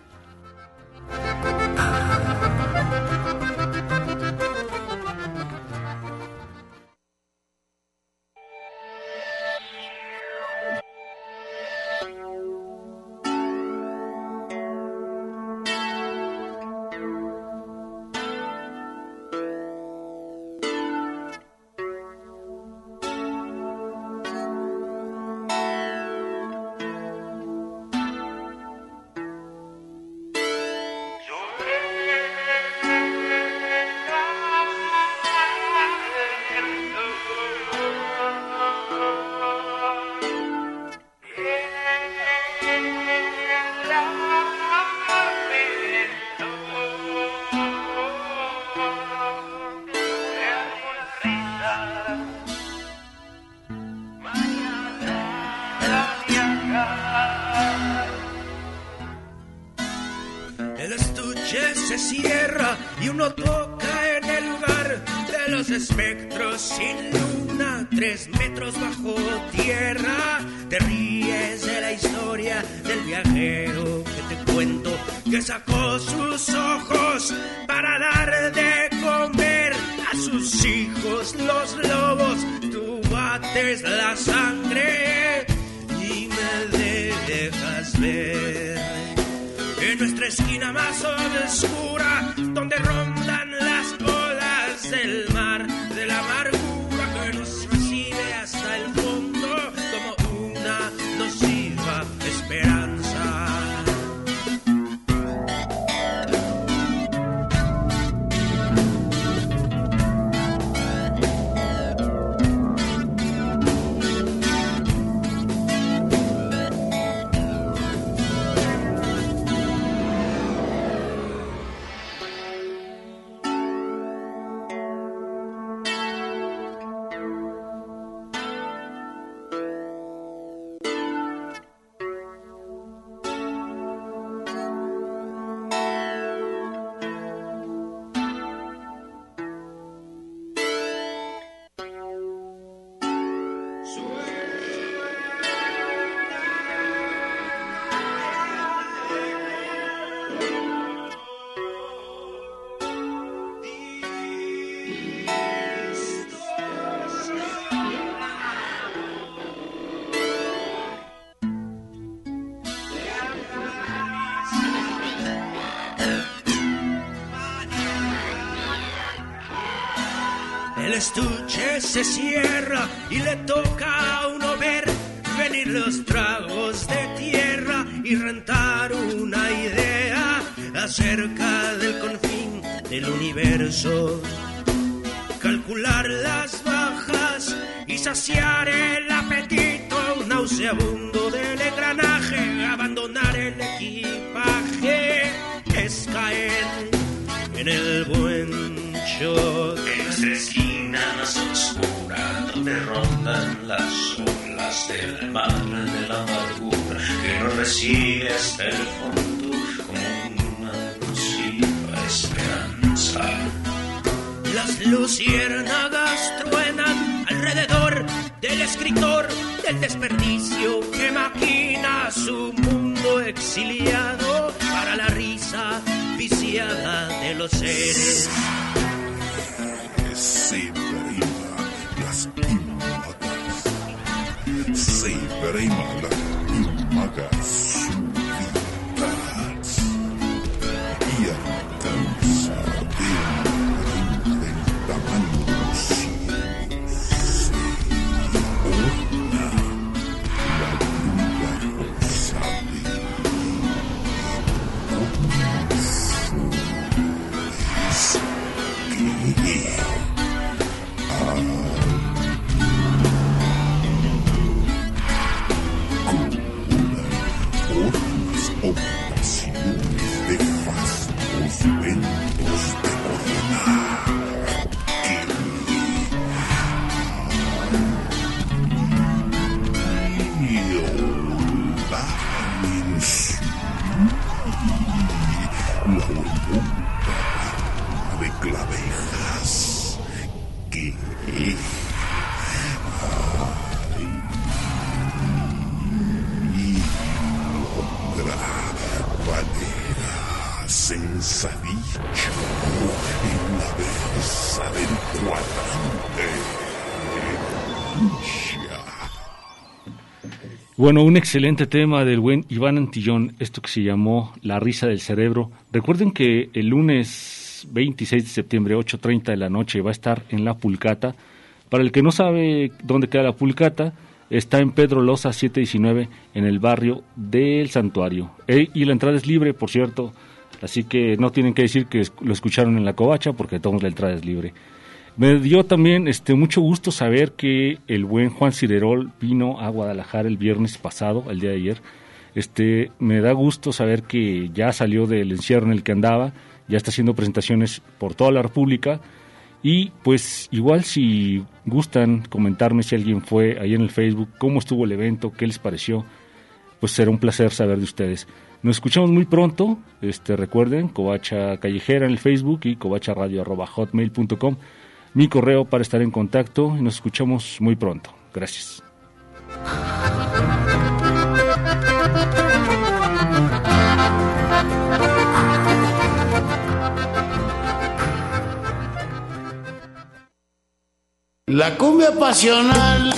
Metros bajo tierra. Te ríes de la historia del viajero que te cuento que sacó sus ojos para dar de comer a sus hijos los lobos. Tú bates la sangre y me dejas ver en nuestra esquina más oscura, donde rondan del mar de la amargura, que nos recibe hasta el fondo como una nociva esperanza. Las luciérnagas truenan alrededor del escritor del desperdicio Bueno, un excelente tema del buen Iván Antillón, esto que se llamó La risa del cerebro. Recuerden que el lunes 26 de septiembre, 8.30 de la noche, va a estar en La Pulcata. Para el que no sabe dónde queda La Pulcata, está en Pedro Loza 719, en el barrio del Santuario. E- y la entrada es libre, por cierto, así que no tienen que decir que lo escucharon en la covacha, porque todos la entrada es libre. Me dio también este mucho gusto saber que el buen Juan Cirerol vino a Guadalajara el viernes pasado, el día de ayer. Este, me da gusto saber que ya salió del encierro en el que andaba, ya está haciendo presentaciones por toda la República y pues igual si gustan comentarme si alguien fue ahí en el Facebook, cómo estuvo el evento, qué les pareció, pues será un placer saber de ustedes. Nos escuchamos muy pronto, este recuerden, Covacha Callejera en el Facebook y covacharadio.hotmail.com, mi correo para estar en contacto y nos escuchamos muy pronto. Gracias. La cumbia pasional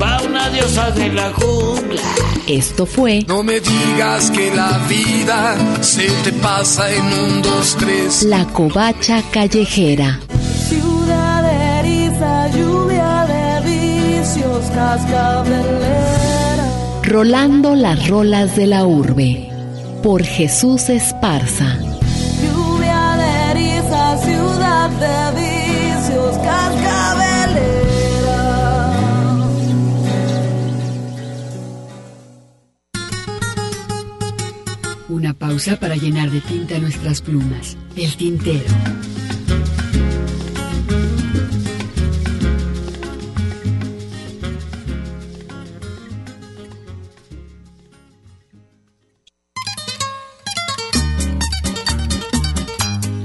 va una diosa de la jungla. Esto fue No me digas que la vida se te pasa en un, dos, tres. La Covacha Callejera. Ciudad de eriza, lluvia de vicios, cascabelera. Rolando las rolas de la urbe. Por Jesús Esparza. Lluvia de eriza, ciudad de vicios, cascabelera. Una pausa para llenar de tinta nuestras plumas. El tintero.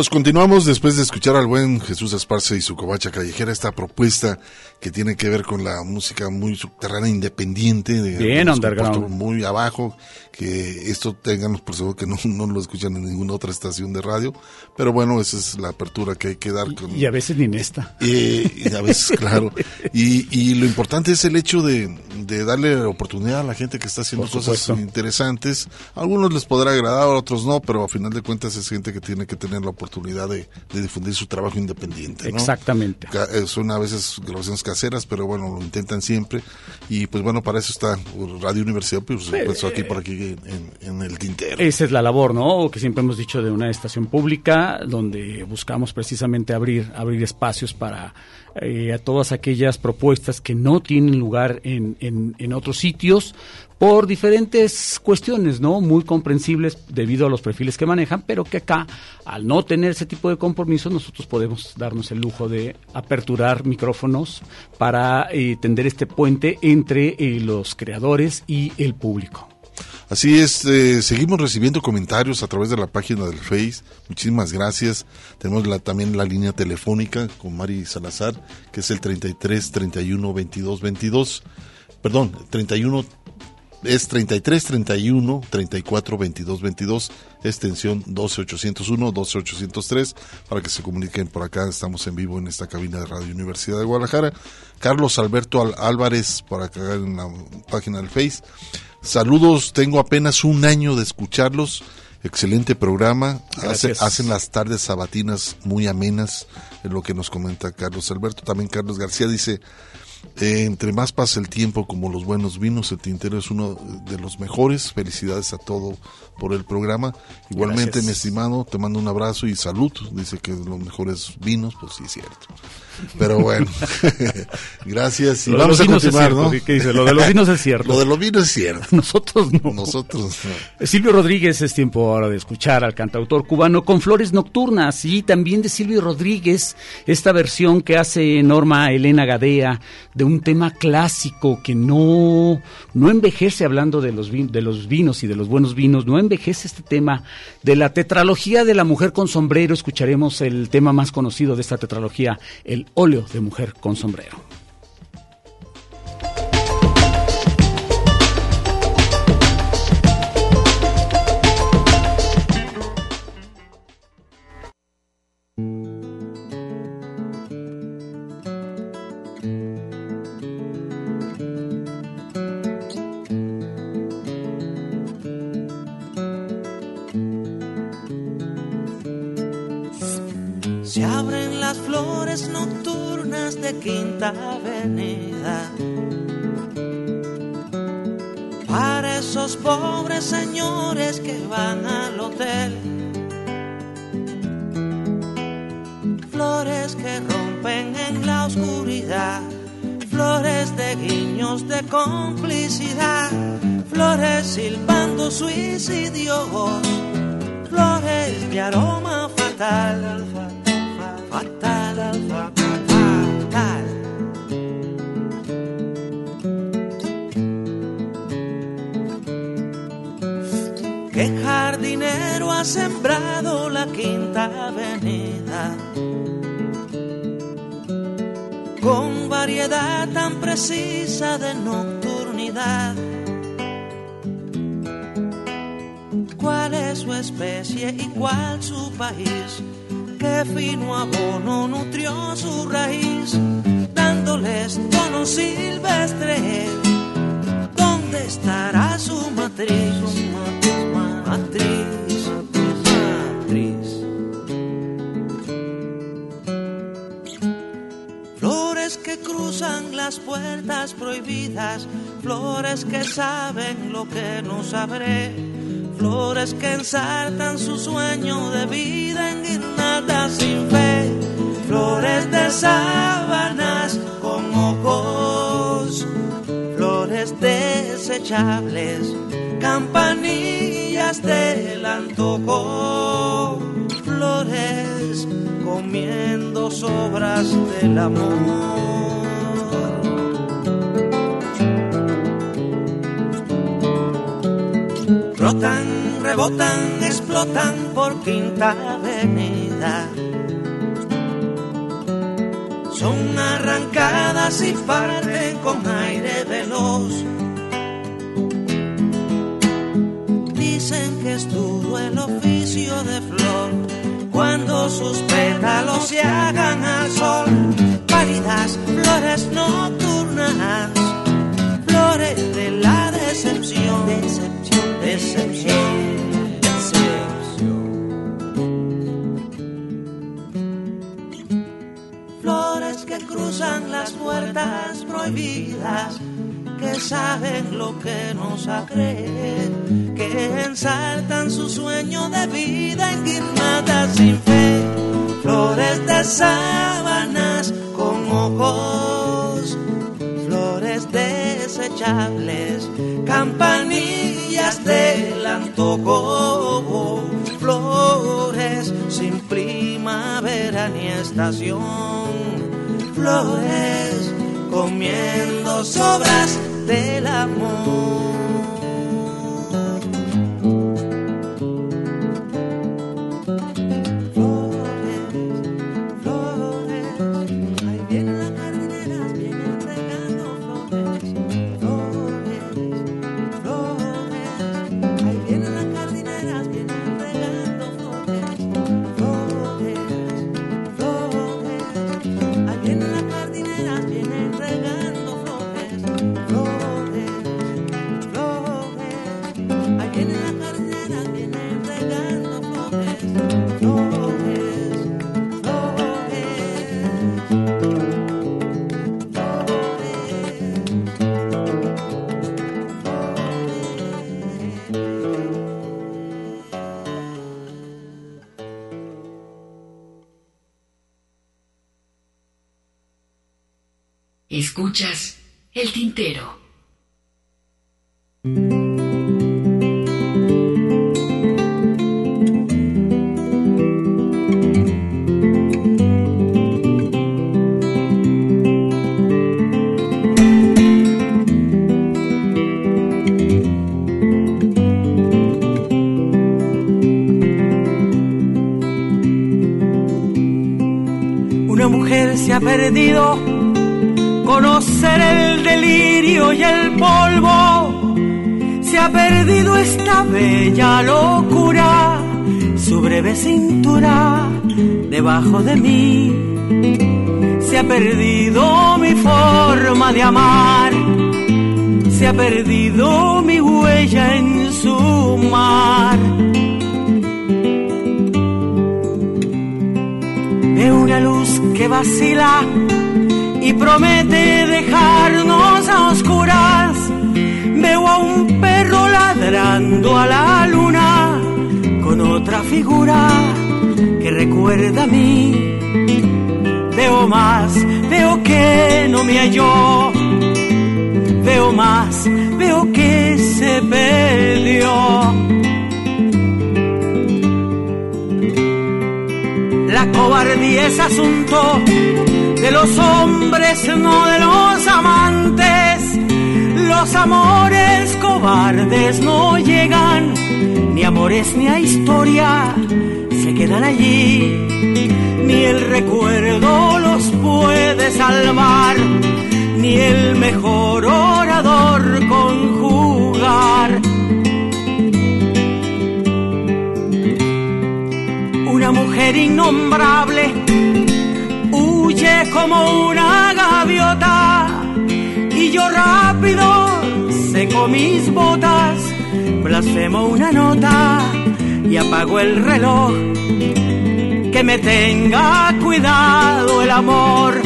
Pues continuamos después de escuchar al buen Jesús Esparce y su covacha callejera, esta propuesta que tiene que ver con la música muy subterránea independiente, de Bien underground. muy abajo, que esto tengamos por seguro que no, no lo escuchan en ninguna otra estación de radio, pero bueno, esa es la apertura que hay que dar con, Y a veces ni en esta. eh, y a veces, claro. Y, y lo importante es el hecho de, de darle oportunidad a la gente que está haciendo cosas interesantes. A algunos les podrá agradar, a otros no, pero a final de cuentas es gente que tiene que tener la oportunidad de, de difundir su trabajo independiente. ¿no? Exactamente. Eh, Son a veces grabaciones caseras, pero bueno, lo intentan siempre. Y pues bueno, para eso está Radio Universidad, pues, pues, aquí por aquí en, en el tintero. Esa es la labor, ¿no? Que siempre hemos dicho de una estación pública, donde buscamos precisamente abrir, abrir espacios para eh, a todas aquellas propuestas que no tienen lugar en, en, en otros sitios por diferentes cuestiones, ¿no? Muy comprensibles debido a los perfiles que manejan, pero que acá, al no tener ese tipo de compromisos, nosotros podemos darnos el lujo de aperturar micrófonos para eh, tender este puente entre eh, los creadores y el público. Así es, eh, seguimos recibiendo comentarios a través de la página del Face. Muchísimas gracias. Tenemos también la línea telefónica con Mari Salazar, que es el 33 31 22 22. perdón, 31 es 33 31 34 22 22 extensión 12 801 12 803 para que se comuniquen por acá. Estamos en vivo en esta cabina de Radio Universidad de Guadalajara. Carlos Alberto Al- Álvarez por acá en la página del Face. Saludos tengo apenas un año de escucharlos. Excelente programa. Hace- hacen las tardes sabatinas muy amenas en lo que nos comenta Carlos Alberto. También Carlos García dice eh, entre más pasa el tiempo, como los buenos vinos, el tintero es uno de los mejores. Felicidades a todo por el programa. Igualmente, Gracias. mi estimado, te mando un abrazo y salud. Dice que los mejores vinos, pues sí, es cierto. Pero bueno, gracias. Y Lo vamos a continuar. ¿qué dice? Lo de los vinos es cierto. Lo de los vinos es cierto. Nosotros no. Nosotros no. Silvio Rodríguez, es tiempo ahora de escuchar al cantautor cubano con Flores Nocturnas y también de Silvio Rodríguez, esta versión que hace Norma Elena Gadea de un tema clásico que no, no envejece hablando de los, vin- de los vinos y de los buenos vinos, no envejece este tema de la tetralogía de la mujer con sombrero. Escucharemos el tema más conocido de esta tetralogía, el óleo de mujer con sombrero. Quinta Avenida. Para esos pobres señores que van al hotel. Flores que rompen en la oscuridad, flores de guiños de complicidad, flores silbando suicidios, flores de aroma fatal, ha sembrado la quinta avenida? Con variedad tan precisa de nocturnidad. ¿Cuál es su especie y cuál su país? ¿Qué fino abono nutrió su raíz? Dándoles tono silvestre. ¿Dónde estará puertas prohibidas, flores que saben lo que no sabré, flores que ensartan su sueño de vida en sin fe, flores de sábanas con ojos, flores desechables, campanillas del antojo, flores comiendo sobras del amor. Rebotan, explotan por Quinta Avenida. Son arrancadas y parten con aire veloz. Dicen que es duro el oficio de flor cuando sus pétalos se hagan al sol. Pálidas flores nocturnas, flores de la decepción, decepción, decepción. Flores que cruzan las puertas prohibidas que saben lo que no saben, que ensaltan su sueño de vida en sin fe, flores de sábanas con ojos, flores desechables, campanillas del antojo, flores sin primavera ni estación, flores comiendo sobras del amor. Escuchas el tintero. Una mujer se ha perdido y el polvo. Se ha perdido esta bella locura, su breve cintura debajo de mí. Se ha perdido mi forma de amar, se ha perdido mi huella en su mar. Veo una luz que vacila y promete dejarnos a oscuras. Veo a un perro ladrando a la luna con otra figura que recuerda a mí. Veo más, veo que no me halló. Veo más, veo que se perdió. La cobardía es asunto de los hombres, no de los amantes. Los amores cobardes no llegan, ni amores ni a historia se quedan allí. Ni el recuerdo los puede salvar, ni el mejor orador conjugar. Una mujer innombrable como una gaviota y yo rápido seco mis botas, blasfemo una nota y apago el reloj. Que me tenga cuidado el amor,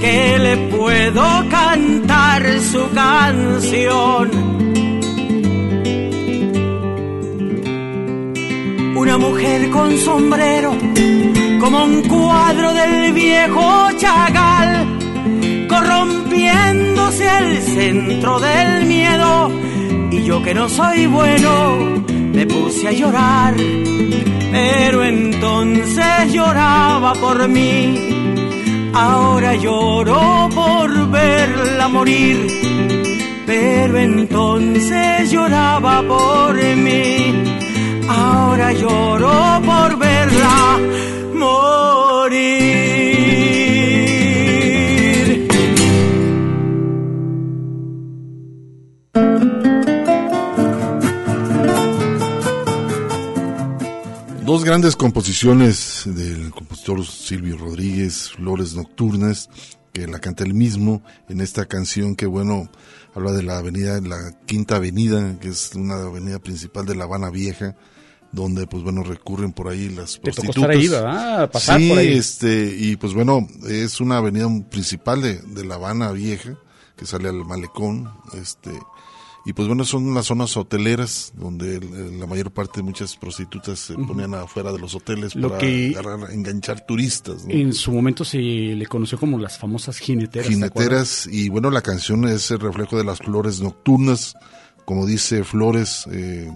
que le puedo cantar su canción. Una mujer con sombrero como un cuadro del viejo chagal, corrompiéndose al centro del miedo. Y yo que no soy bueno, me puse a llorar, pero entonces lloraba por mí. Ahora lloro por verla morir, pero entonces lloraba por mí. Ahora lloro por verla morir. Dos grandes composiciones del compositor Silvio Rodríguez, Flores Nocturnas, que la canta él mismo en esta canción que, bueno, habla de la avenida, la Quinta Avenida, que es una avenida principal de La Habana Vieja, donde, pues bueno, recurren por ahí las Te tocó prostitutas. estar ahí, ¿verdad? Pasar sí, por ahí. este, y pues bueno, es una avenida principal de, de La Habana Vieja, que sale al malecón, este, y pues bueno, son las zonas hoteleras donde la mayor parte de muchas prostitutas se ponían afuera de los hoteles Lo para que- agarrar- enganchar turistas. ¿no? En su momento se le conoció como las famosas jineteras. jineteras y bueno la canción es el reflejo de las flores nocturnas como dice Flores eh,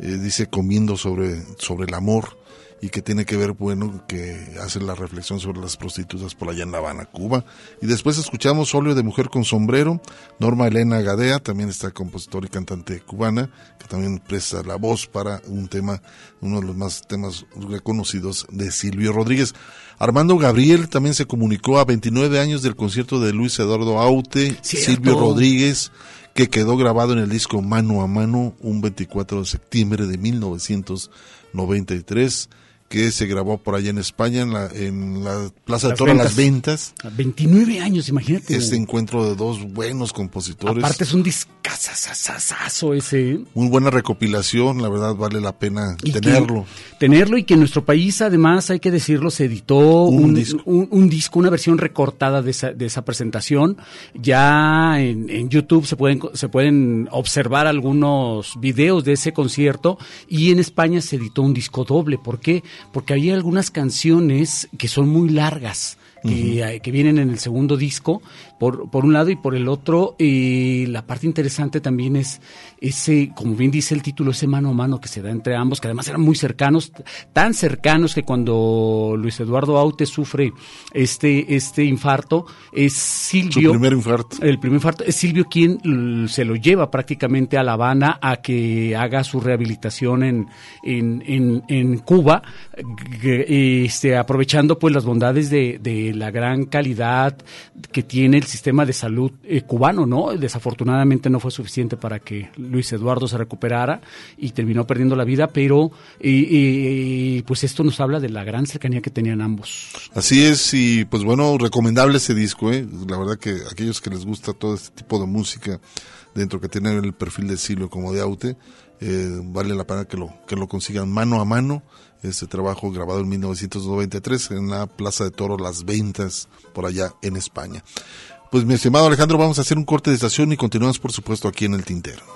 eh, dice comiendo sobre sobre el amor y que tiene que ver bueno que hace la reflexión sobre las prostitutas por allá en La Habana Cuba. Y después escuchamos óleo de mujer con sombrero. Norma Elena Gadea también está compositora y cantante cubana que también presta la voz para un tema uno de los más temas reconocidos de Silvio Rodríguez. Armando Gabriel también se comunicó a 29 años del concierto de Luis Eduardo Aute, Cierto. Silvio Rodríguez, que quedó grabado en el disco Mano a Mano un 24 de septiembre de 1993, que se grabó por allá en España, en la, en la Plaza de Todas Ventas. las Ventas. 29 años, imagínate. Este encuentro de dos buenos compositores. Aparte es un discazazazazo ese. ¿eh? Muy buena recopilación, la verdad vale la pena Y que- tenerlo. tenerlo y que en nuestro país, además, hay que decirlo, se editó Un un, disco. un- un disco, una versión recortada de esa, de esa presentación. Ya en, en YouTube se pueden, se pueden observar algunos videos de ese concierto y en España se editó un disco doble. ¿Por qué? Porque hay algunas canciones que son muy largas. Que, que vienen en el segundo disco, por, por un lado y por el otro, eh, la parte interesante también es ese, como bien dice el título, ese mano a mano que se da entre ambos, que además eran muy cercanos, tan cercanos que cuando Luis Eduardo Aute sufre este, este infarto, es Silvio. Su primer infarto. El primer infarto es Silvio quien se lo lleva prácticamente a La Habana a que haga su rehabilitación en, en, en, en Cuba, este, aprovechando pues las bondades de, de la gran calidad que tiene el sistema de salud eh, cubano, ¿no? Desafortunadamente no fue suficiente para que Luis Eduardo se recuperara y terminó perdiendo la vida, pero eh, pues esto nos habla de la gran cercanía que tenían ambos. Así es, y pues bueno, recomendable ese disco, ¿eh? La verdad que aquellos que les gusta todo este tipo de música, dentro que tienen el perfil de Silvio como de Aute, eh, vale la pena que lo, que lo consigan mano a mano. Este trabajo grabado en 1993 en la Plaza de Toro Las Ventas, por allá en España. Pues mi estimado Alejandro, vamos a hacer un corte de estación y continuamos por supuesto aquí en el Tintero.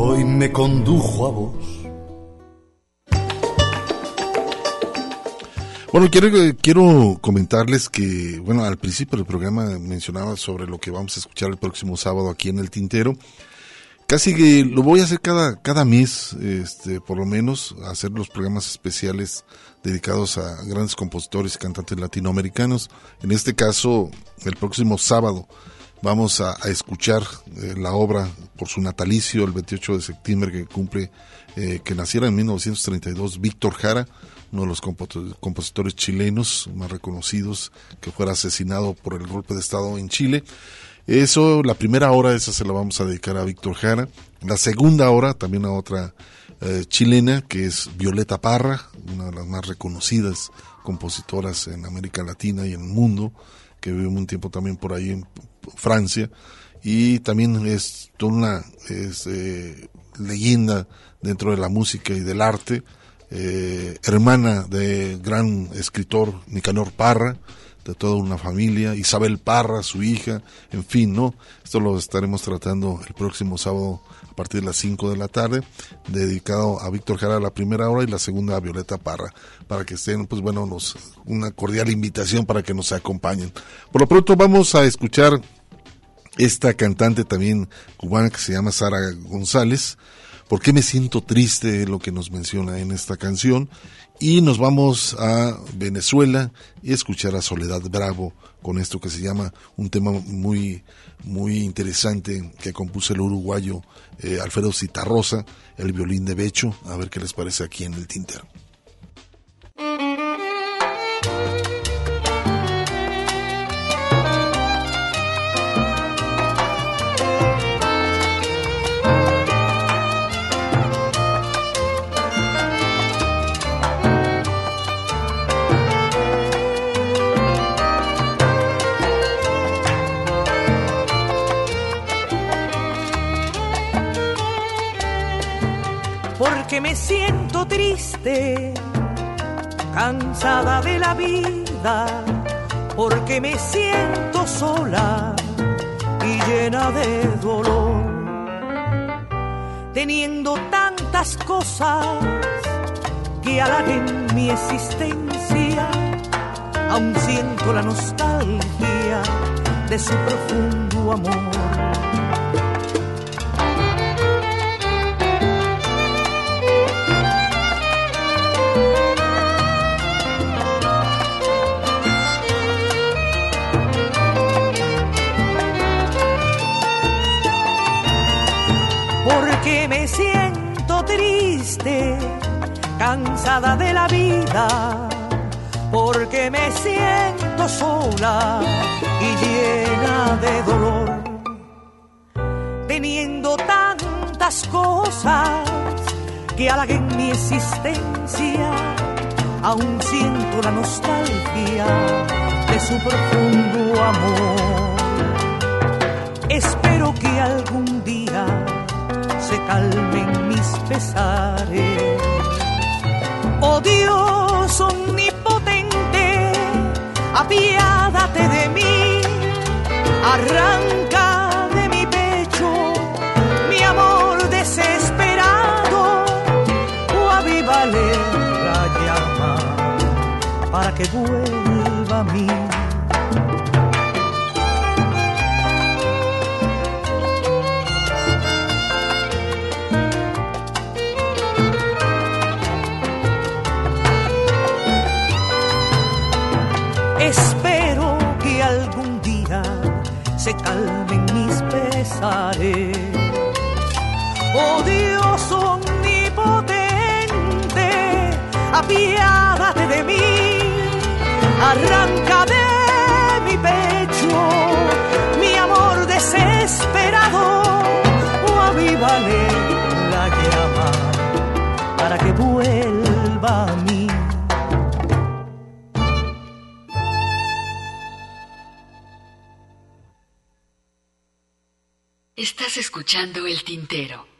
hoy me condujo a vos. Bueno, quiero, quiero comentarles que, bueno, al principio del programa mencionaba sobre lo que vamos a escuchar el próximo sábado aquí en el Tintero. Casi que lo voy a hacer cada, cada mes, este, por lo menos, hacer los programas especiales dedicados a grandes compositores y cantantes latinoamericanos. En este caso, el próximo sábado vamos a, escuchar eh, la obra por su natalicio, el 28 de septiembre, que cumple, eh, que naciera en 1932, Víctor Jara, uno de los compo- compositores chilenos más reconocidos, que fuera asesinado por el golpe de Estado en Chile. Eso, la primera hora, esa se la vamos a dedicar a Víctor Jara. La segunda hora, también a otra eh, chilena, que es Violeta Parra, una de las más reconocidas compositoras en América Latina y en el mundo, que vive un tiempo también por ahí en Francia. Y también es una es, eh, leyenda dentro de la música y del arte, eh, hermana de gran escritor Nicanor Parra, de toda una familia, Isabel Parra, su hija, en fin, ¿no? Esto lo estaremos tratando el próximo sábado a partir de las 5 de la tarde, dedicado a Víctor Jara la primera hora y la segunda a Violeta Parra, para que estén, pues bueno, nos, una cordial invitación para que nos acompañen. Por lo pronto vamos a escuchar esta cantante también cubana que se llama Sara González, ¿Por qué me siento triste? Lo que nos menciona en esta canción. Y nos vamos a Venezuela y escuchar a Soledad Bravo con esto que se llama un tema muy, muy interesante que compuso el uruguayo eh, Alfredo Citarrosa, el violín de Becho. A ver qué les parece aquí en el tintero. Porque me siento triste, cansada de la vida, porque me siento sola y llena de dolor, teniendo tantas cosas que halaguen mi existencia, aún siento la nostalgia de su profundo amor. Porque me siento triste, cansada de la vida, porque me siento sola y llena de dolor, teniendo tantas cosas que halaguen mi existencia, aún siento la nostalgia de su profundo amor. Espero que algún día calmen mis pesares. Oh Dios omnipotente, apiádate de mí, arranca de mi pecho mi amor desesperado, o avívale la llama para que vuelva a mí. Arranca de mi pecho mi amor desesperado, o avívale la llama para que vuelva a mí. Estás escuchando el tintero.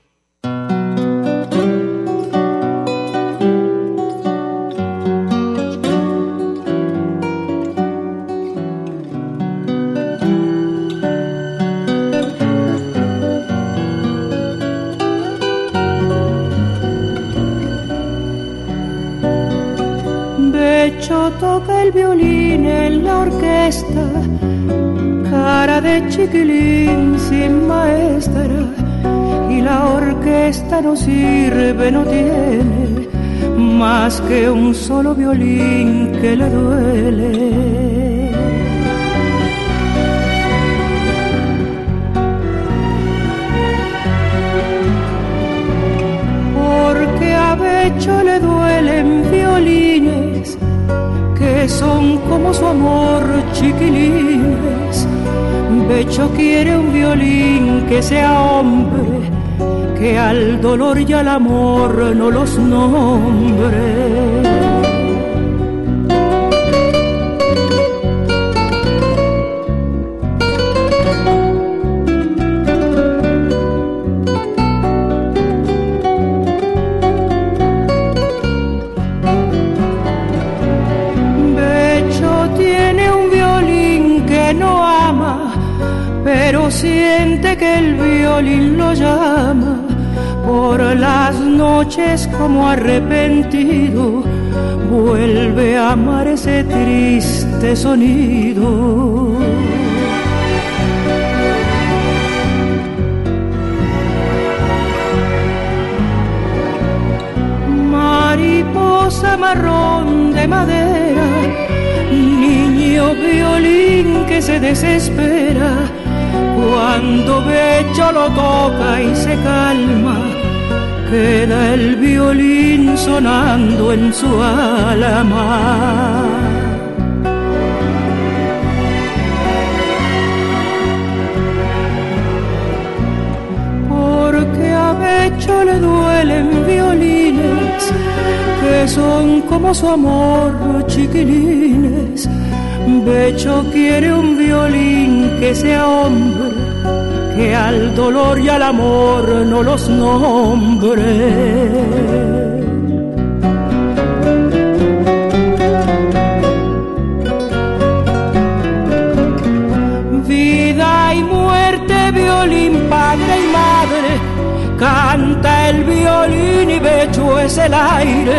La orquesta, cara de chiquilín sin maestra, y la orquesta no sirve, no tiene más que un solo violín que le duele. Becho le duelen violines son como su amor chiquilines. Becho quiere un violín que sea hombre, que al dolor y al amor no los nombre. Las noches como arrepentido, vuelve a amar ese triste sonido. Mariposa marrón de madera, niño violín que se desespera cuando Becho lo toca y se calma. Queda el violín sonando en su alma. porque a Becho le duelen violines que son como su amor chiquilines. Becho quiere un violín que sea hombre, que al dolor y al amor no los nombre. Vida y muerte, violín, padre y madre, canta el violín y Becho es el aire.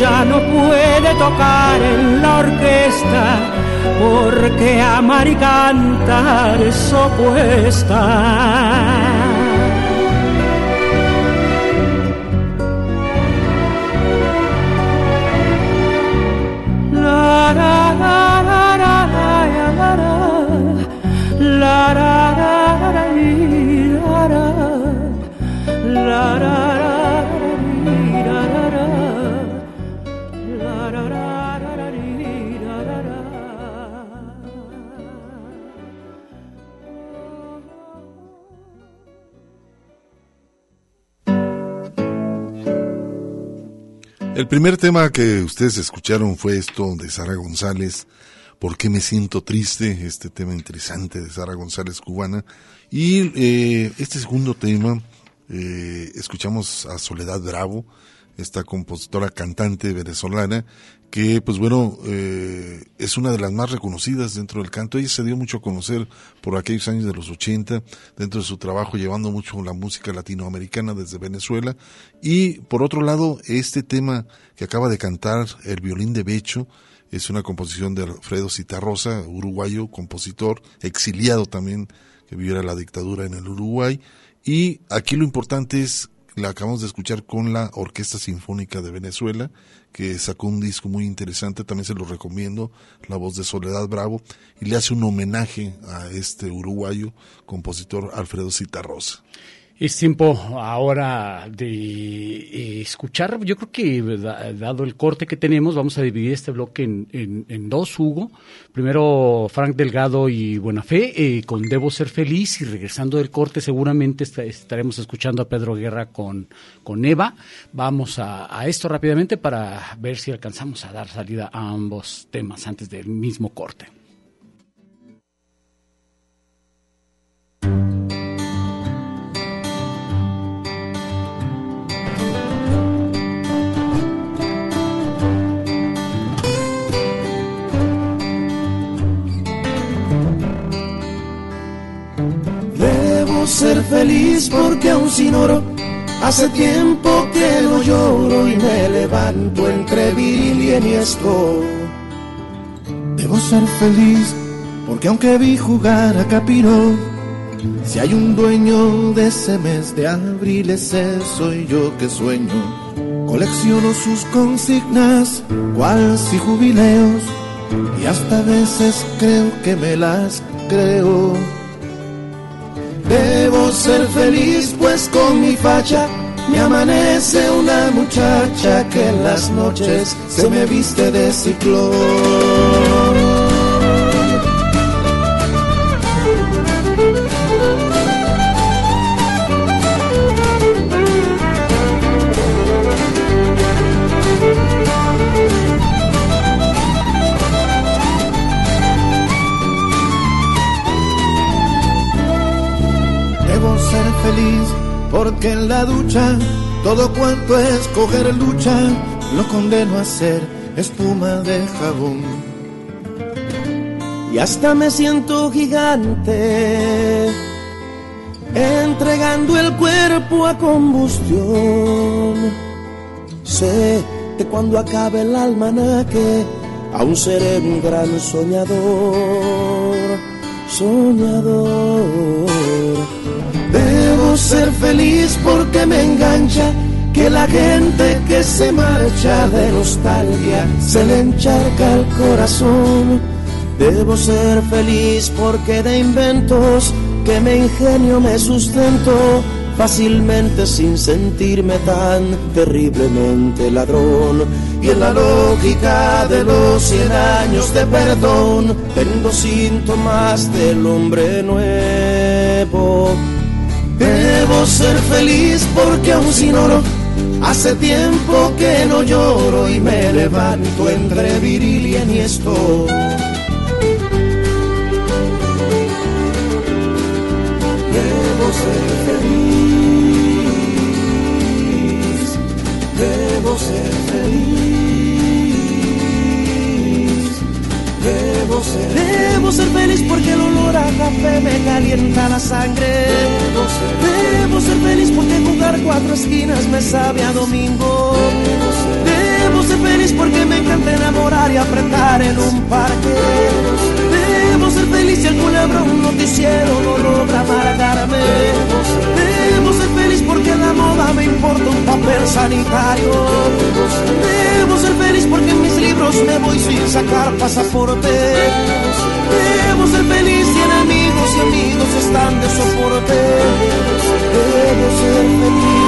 Ya no puede tocar en la orquesta porque amar y cantar es opuesta. El primer tema que ustedes escucharon fue esto de Sara González, ¿Por qué me siento triste? Este tema interesante de Sara González cubana. Y eh, este segundo tema, eh, escuchamos a Soledad Bravo, esta compositora cantante venezolana, que pues bueno, eh, es una de las más reconocidas dentro del canto. Ella se dio mucho a conocer por aquellos años de los 80, dentro de su trabajo llevando mucho la música latinoamericana desde Venezuela. Y por otro lado, este tema que acaba de cantar, el violín de Becho, es una composición de Alfredo Citarrosa, uruguayo, compositor, exiliado también, que viviera la dictadura en el Uruguay. Y aquí lo importante es, la acabamos de escuchar con la Orquesta Sinfónica de Venezuela, que sacó un disco muy interesante, también se lo recomiendo, la voz de Soledad Bravo, y le hace un homenaje a este uruguayo compositor Alfredo Citarrosa. Es tiempo ahora de eh, escuchar, yo creo que da- dado el corte que tenemos, vamos a dividir este bloque en, en- dos, Hugo. Primero Frank Delgado y Buenafé, eh, con Debo Ser Feliz, y regresando del corte seguramente est- estaremos escuchando a Pedro Guerra con, con Eva. Vamos a, a esto rápidamente para ver si alcanzamos a dar salida a ambos temas antes del mismo corte. Feliz porque aún sin oro hace tiempo que no lloro y me levanto entre viril y enhiesto. Debo ser feliz porque aunque vi jugar a Capiro, si hay un dueño de ese mes de abril ese soy yo que sueño. Colecciono sus consignas, cual si jubileos, y hasta a veces creo que me las creo. Debo ser feliz pues con mi facha me amanece una muchacha que en las noches se me viste de ciclón. Porque en la ducha todo cuanto es coger lucha lo condeno a ser espuma de jabón. Y hasta me siento gigante entregando el cuerpo a combustión. Sé que cuando acabe el almanaque aún seré un gran soñador, soñador. Debo ser feliz porque me engancha que la gente que se marcha de nostalgia se le encharca el corazón. Debo ser feliz porque de inventos que me ingenio me sustento fácilmente sin sentirme tan terriblemente ladrón. Y en la lógica de los cien años de perdón tengo síntomas del hombre nuevo. Debo ser feliz porque aún sin oro hace tiempo que no lloro y me levanto entre viril y enhiesto. Ser feliz, debo ser feliz, debo ser Debo feliz porque el olor a café me calienta la sangre. Debo ser, debo ser feliz porque jugar cuatro esquinas me sabe a domingo. Debo ser, debo feliz porque me encanta enamorar y apretar en un parque. Debo feliz si el culebrón noticiero no logra amargarme. Debo ser feliz porque la moda me importa un papel sanitario. Debo ser feliz porque en mis libros me voy sin sacar pasaporte. Debo ser feliz si enemigos y amigos están de soporte. Debo ser feliz,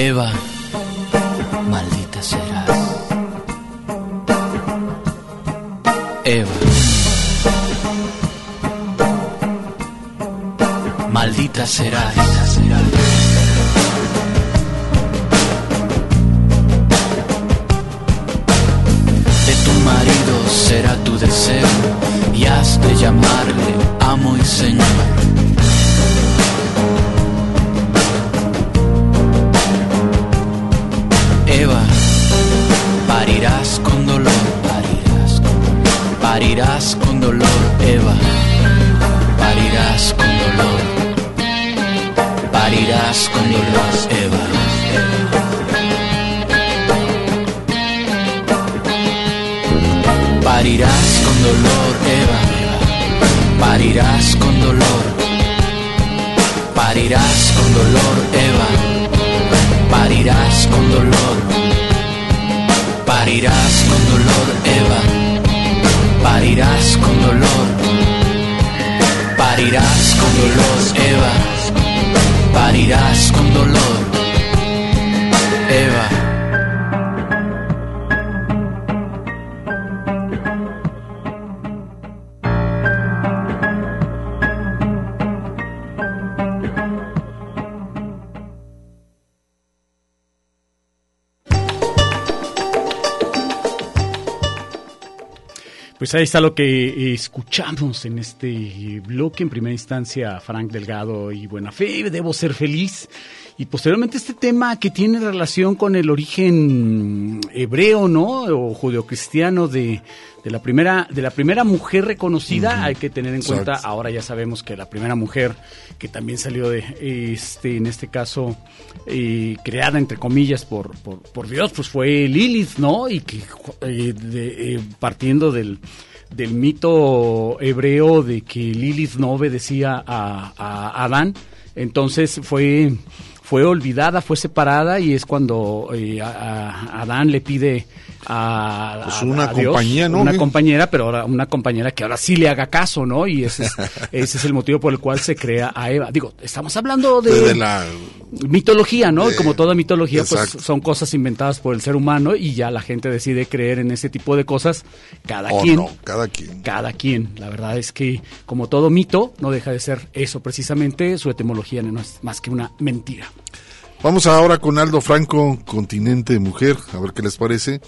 Eva, maldita serás. Eva. Maldita serás. De tu marido será tu deseo y has de llamarle amo y señor. Con dolor, Eva. Parirás con dolor, Eva, parirás con dolor, parirás con dolor, Eva. Parirás con dolor, parirás con dolor, Eva, parirás con dolor, parirás con dolor, Eva, parirás con dolor, Pues ahí está lo que escuchamos en este bloque. En primera instancia, Frank Delgado y Buena Fe, Debo ser feliz. Y posteriormente este tema que tiene relación con el origen hebreo, ¿no? O judeocristiano de, de la primera, de la primera mujer reconocida. Hay que tener en cuenta, ahora ya sabemos que la primera mujer que también salió de, este, en este caso, eh, creada entre comillas por, por, por Dios, pues fue Lilith, ¿no? Y que eh, de- eh, partiendo del, del mito hebreo de que Lilith no obedecía a, a Adán, entonces fue fue olvidada, fue separada y es cuando eh, a, a Adán le pide a, Pues una a Dios, compañía, ¿no? Una ¿Qué? compañera, pero ahora una compañera que ahora sí le haga caso, ¿no? Y ese es, ese es el motivo por el cual se crea a Eva. Digo, estamos hablando de, De la- mitología, ¿no? de- Como toda mitología, pues son cosas inventadas por el ser humano y ya la gente decide creer en ese tipo de cosas. Cada quien. no, cada quien. Cada quien. La verdad es que, como todo mito, no deja de ser eso precisamente. Su etimología no es más que una mentira. Vamos ahora con Aldo Franco, Continente Mujer, a ver qué les parece.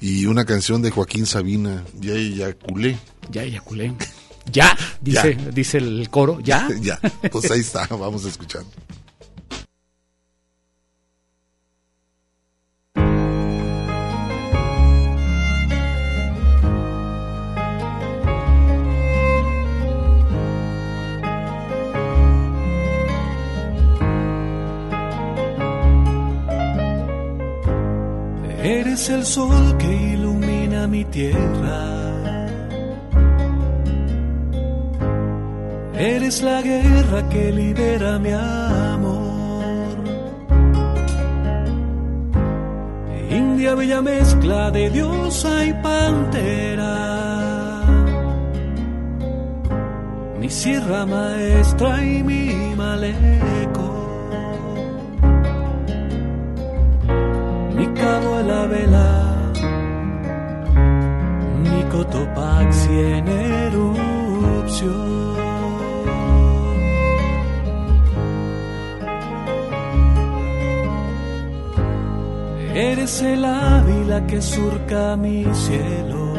Y una canción de Joaquín Sabina, Ya eyaculé. Ya eyaculé. Ya, dice, Ya. dice el coro, ya. ya, pues ahí está, vamos a escuchar. Eres el sol que ilumina mi tierra. Eres la guerra que libera mi amor. India bella mezcla de diosa y pantera. mi sierra maestra y mi maleco, de la vela, mi cotopaxi en erupción. Eres el ávila que surca mi cielo.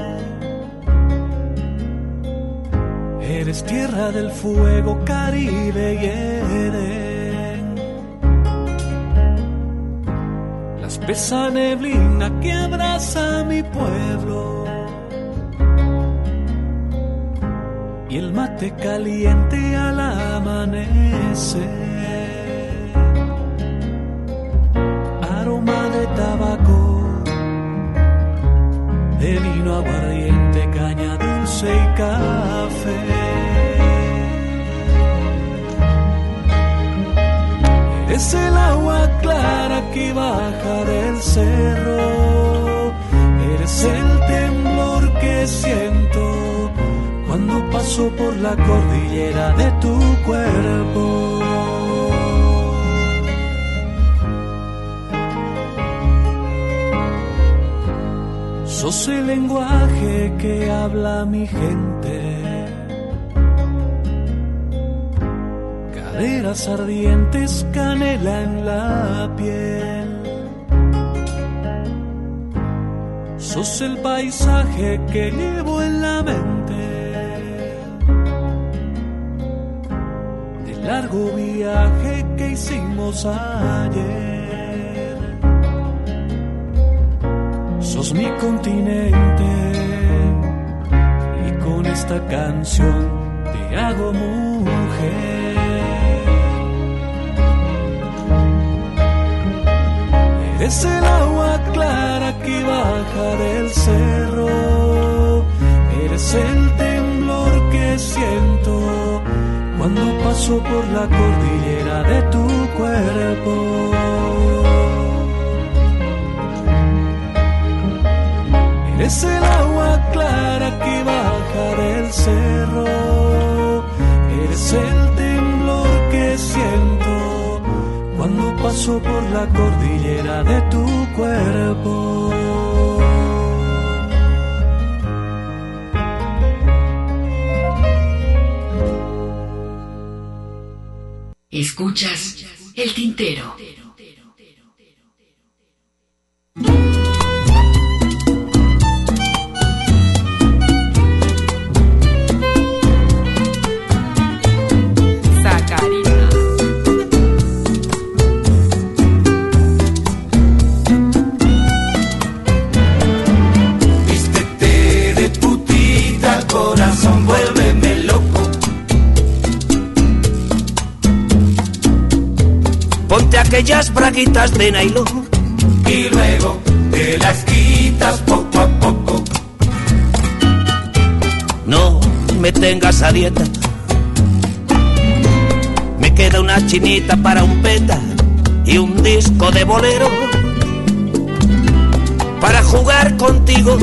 Eres tierra del fuego, Caribe y Edén. La espesa neblina que abraza mi pueblo. Y el mate caliente al amanecer. aroma de tabaco, de vino aguardiente, caña dulce y café. Eres el agua clara que baja del cerro, eres el temblor que siento cuando paso por la cordillera de tu cuerpo. Sos el lenguaje que habla mi gente. Caderas ardientes, canela en la piel. Sos el paisaje que llevo en la mente. Del largo viaje que hicimos ayer. sos mi continente y con esta canción te hago mujer. Eres el agua clara que baja del cerro, eres el temblor que siento cuando paso por la cordillera de tu cuerpo. Eres el agua clara que baja del cerro. Eres el temblor que siento paso por la cordillera de tu cuerpo. Escuchas el tintero. Aquellas braguitas de nylon Y luego te las quitas poco a poco. No me tengas a dieta. Me queda una chinita para un peta y un disco de bolero. Para jugar contigo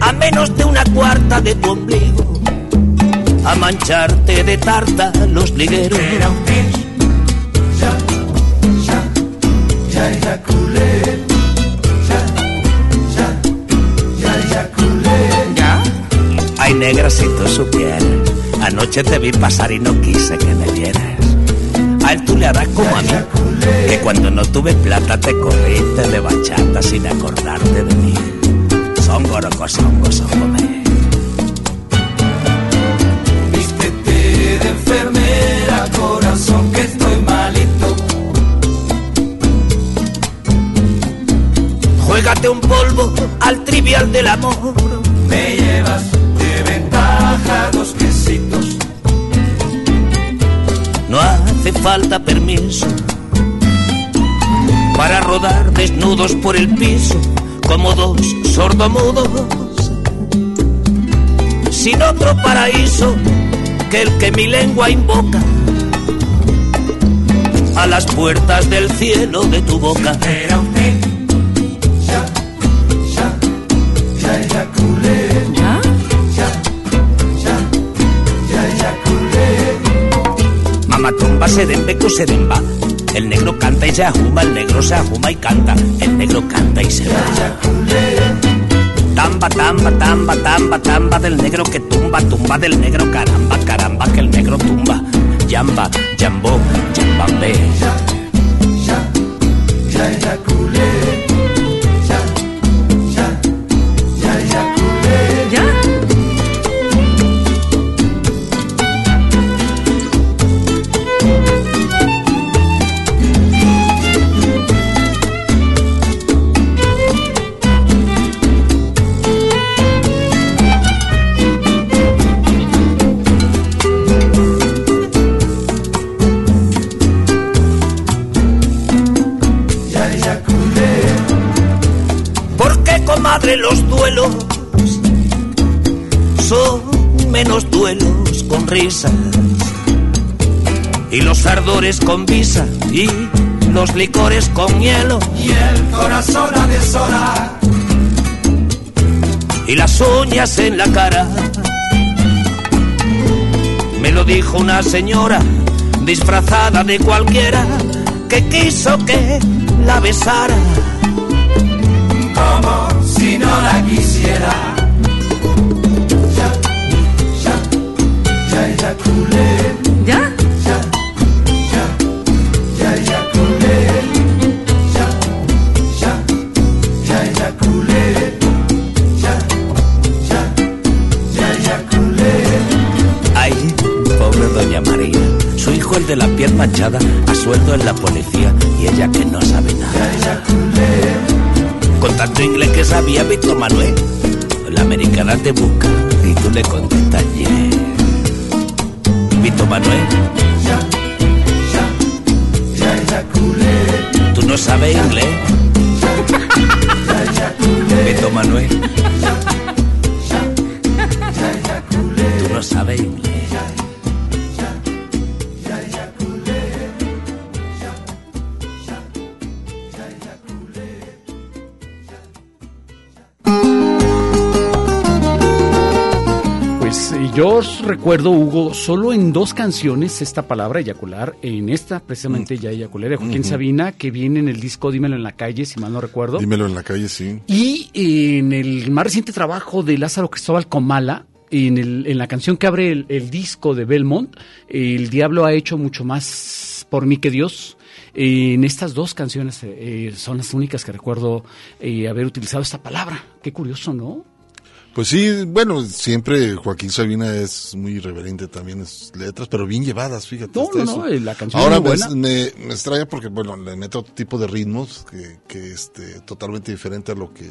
a menos de una cuarta de tu ombligo. A mancharte de tarta los ligueros. Ya eyaculé. Ay, negra, si tú supieras. Anoche te vi pasar y no quise que me vieras. A él tú le harás como a mí. Que cuando no tuve plata te corriste de bachata sin acordarte de mí. Son gorocos, son gozójome. Un polvo al trivial del amor. Me llevas de ventaja dos quesitos. No hace falta permiso para rodar desnudos por el piso como dos sordomudos. Sin otro paraíso que el que mi lengua invoca a las puertas del cielo de tu boca. Era un Serembeco, seremba. El negro canta y se ajuma, el negro se ajuma y canta. El negro canta y se va. Tamba, tamba, tamba, tamba, tamba del negro que tumba, tumba del negro, caramba, caramba, que el negro tumba. Yamba, yambó, yambambé. Con visa y los licores con hielo. Y el corazón a deshora. y las uñas en la cara. Me lo dijo una señora disfrazada de cualquiera que quiso que la besara. Como si no la quisiera. A sueldo en la policía y ella que no sabe nada. Con tanto inglés que sabía Víctor Manuel, la americana te busca y tú le contestas yeah. Víctor Manuel, tú no sabes inglés. Víctor Manuel, tú no sabes inglés. Recuerdo, Hugo, solo en dos canciones esta palabra eyacular, en esta precisamente ya eyaculé de Joaquín. Sabina, que viene en el disco Dímelo en la calle, si mal no recuerdo. Dímelo en la calle, sí. Y en el más reciente trabajo de Lázaro Cristóbal Comala, en, el- en la canción que abre el, el disco de Belmont, el diablo ha hecho mucho más por mí que Dios. En estas dos canciones eh, son las únicas que recuerdo eh, haber utilizado esta palabra. Qué curioso, ¿no? Pues sí, bueno, siempre Joaquín Sabina es muy irreverente también en sus letras, pero bien llevadas, fíjate. No, no, eso. no, la canción Ahora es muy me, buena. me, me extraña porque, bueno, le mete otro tipo de ritmos que, que este, totalmente diferente a lo que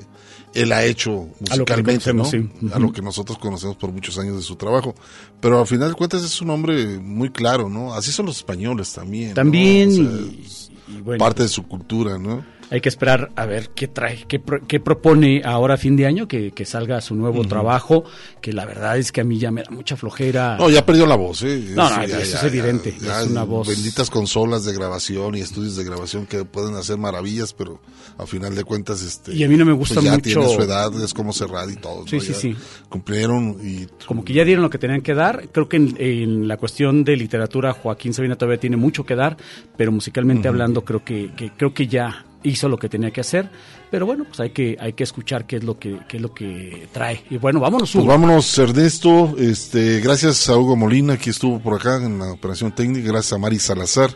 él ha hecho A musicalmente, ¿no? conocemos, sí. A lo que nosotros conocemos por muchos años de su trabajo. Pero al final de cuentas es un hombre muy claro, ¿no? Así son los españoles también. ¿no? También, O sea, y- es y bueno. parte de su cultura, ¿no? Hay que esperar a ver qué trae, qué, pro- qué propone ahora a fin de año, que, que salga su nuevo trabajo, que la verdad es que a mí ya me da mucha flojera. No, ya perdió la voz, ¿eh? No, no, eso es evidente, ya es una voz- Benditas consolas de grabación y estudios de grabación que pueden hacer maravillas, pero a final de cuentas, este. Y a mí no me gusta pues ya mucho- tiene su edad, es como cerrada y todo. Sí, ¿no? sí, Ya sí. Cumplieron y. Como que ya dieron lo que tenían que dar. Creo que en, en la cuestión de literatura Joaquín Sabina todavía tiene mucho que dar, pero musicalmente hablando creo que, que creo que ya hizo lo que tenía que hacer. Pero bueno, pues hay que hay que escuchar qué es lo que qué es lo que trae. Y bueno, vámonos. Pues Hugo. vámonos, Ernesto. Este, gracias a Hugo Molina, que estuvo por acá en la operación técnica. Gracias a Mari Salazar,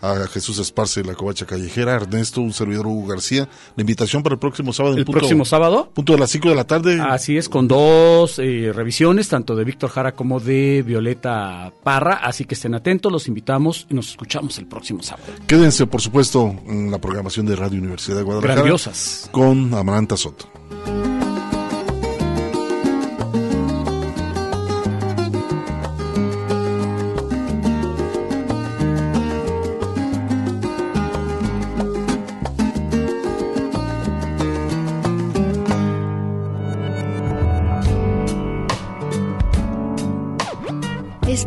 a Jesús Esparce de la Covacha Callejera, Ernesto, un servidor Hugo García. La invitación para el próximo sábado. El punto- próximo sábado. Punto de las 5 de la tarde. Así es, con dos eh, revisiones, tanto de Víctor Jara como de Violeta Parra. Así que estén atentos, los invitamos y nos escuchamos el próximo sábado. Quédense, por supuesto, en la programación de Radio Universidad de Guadalajara. Grandiosas. Con Amaranta Soto.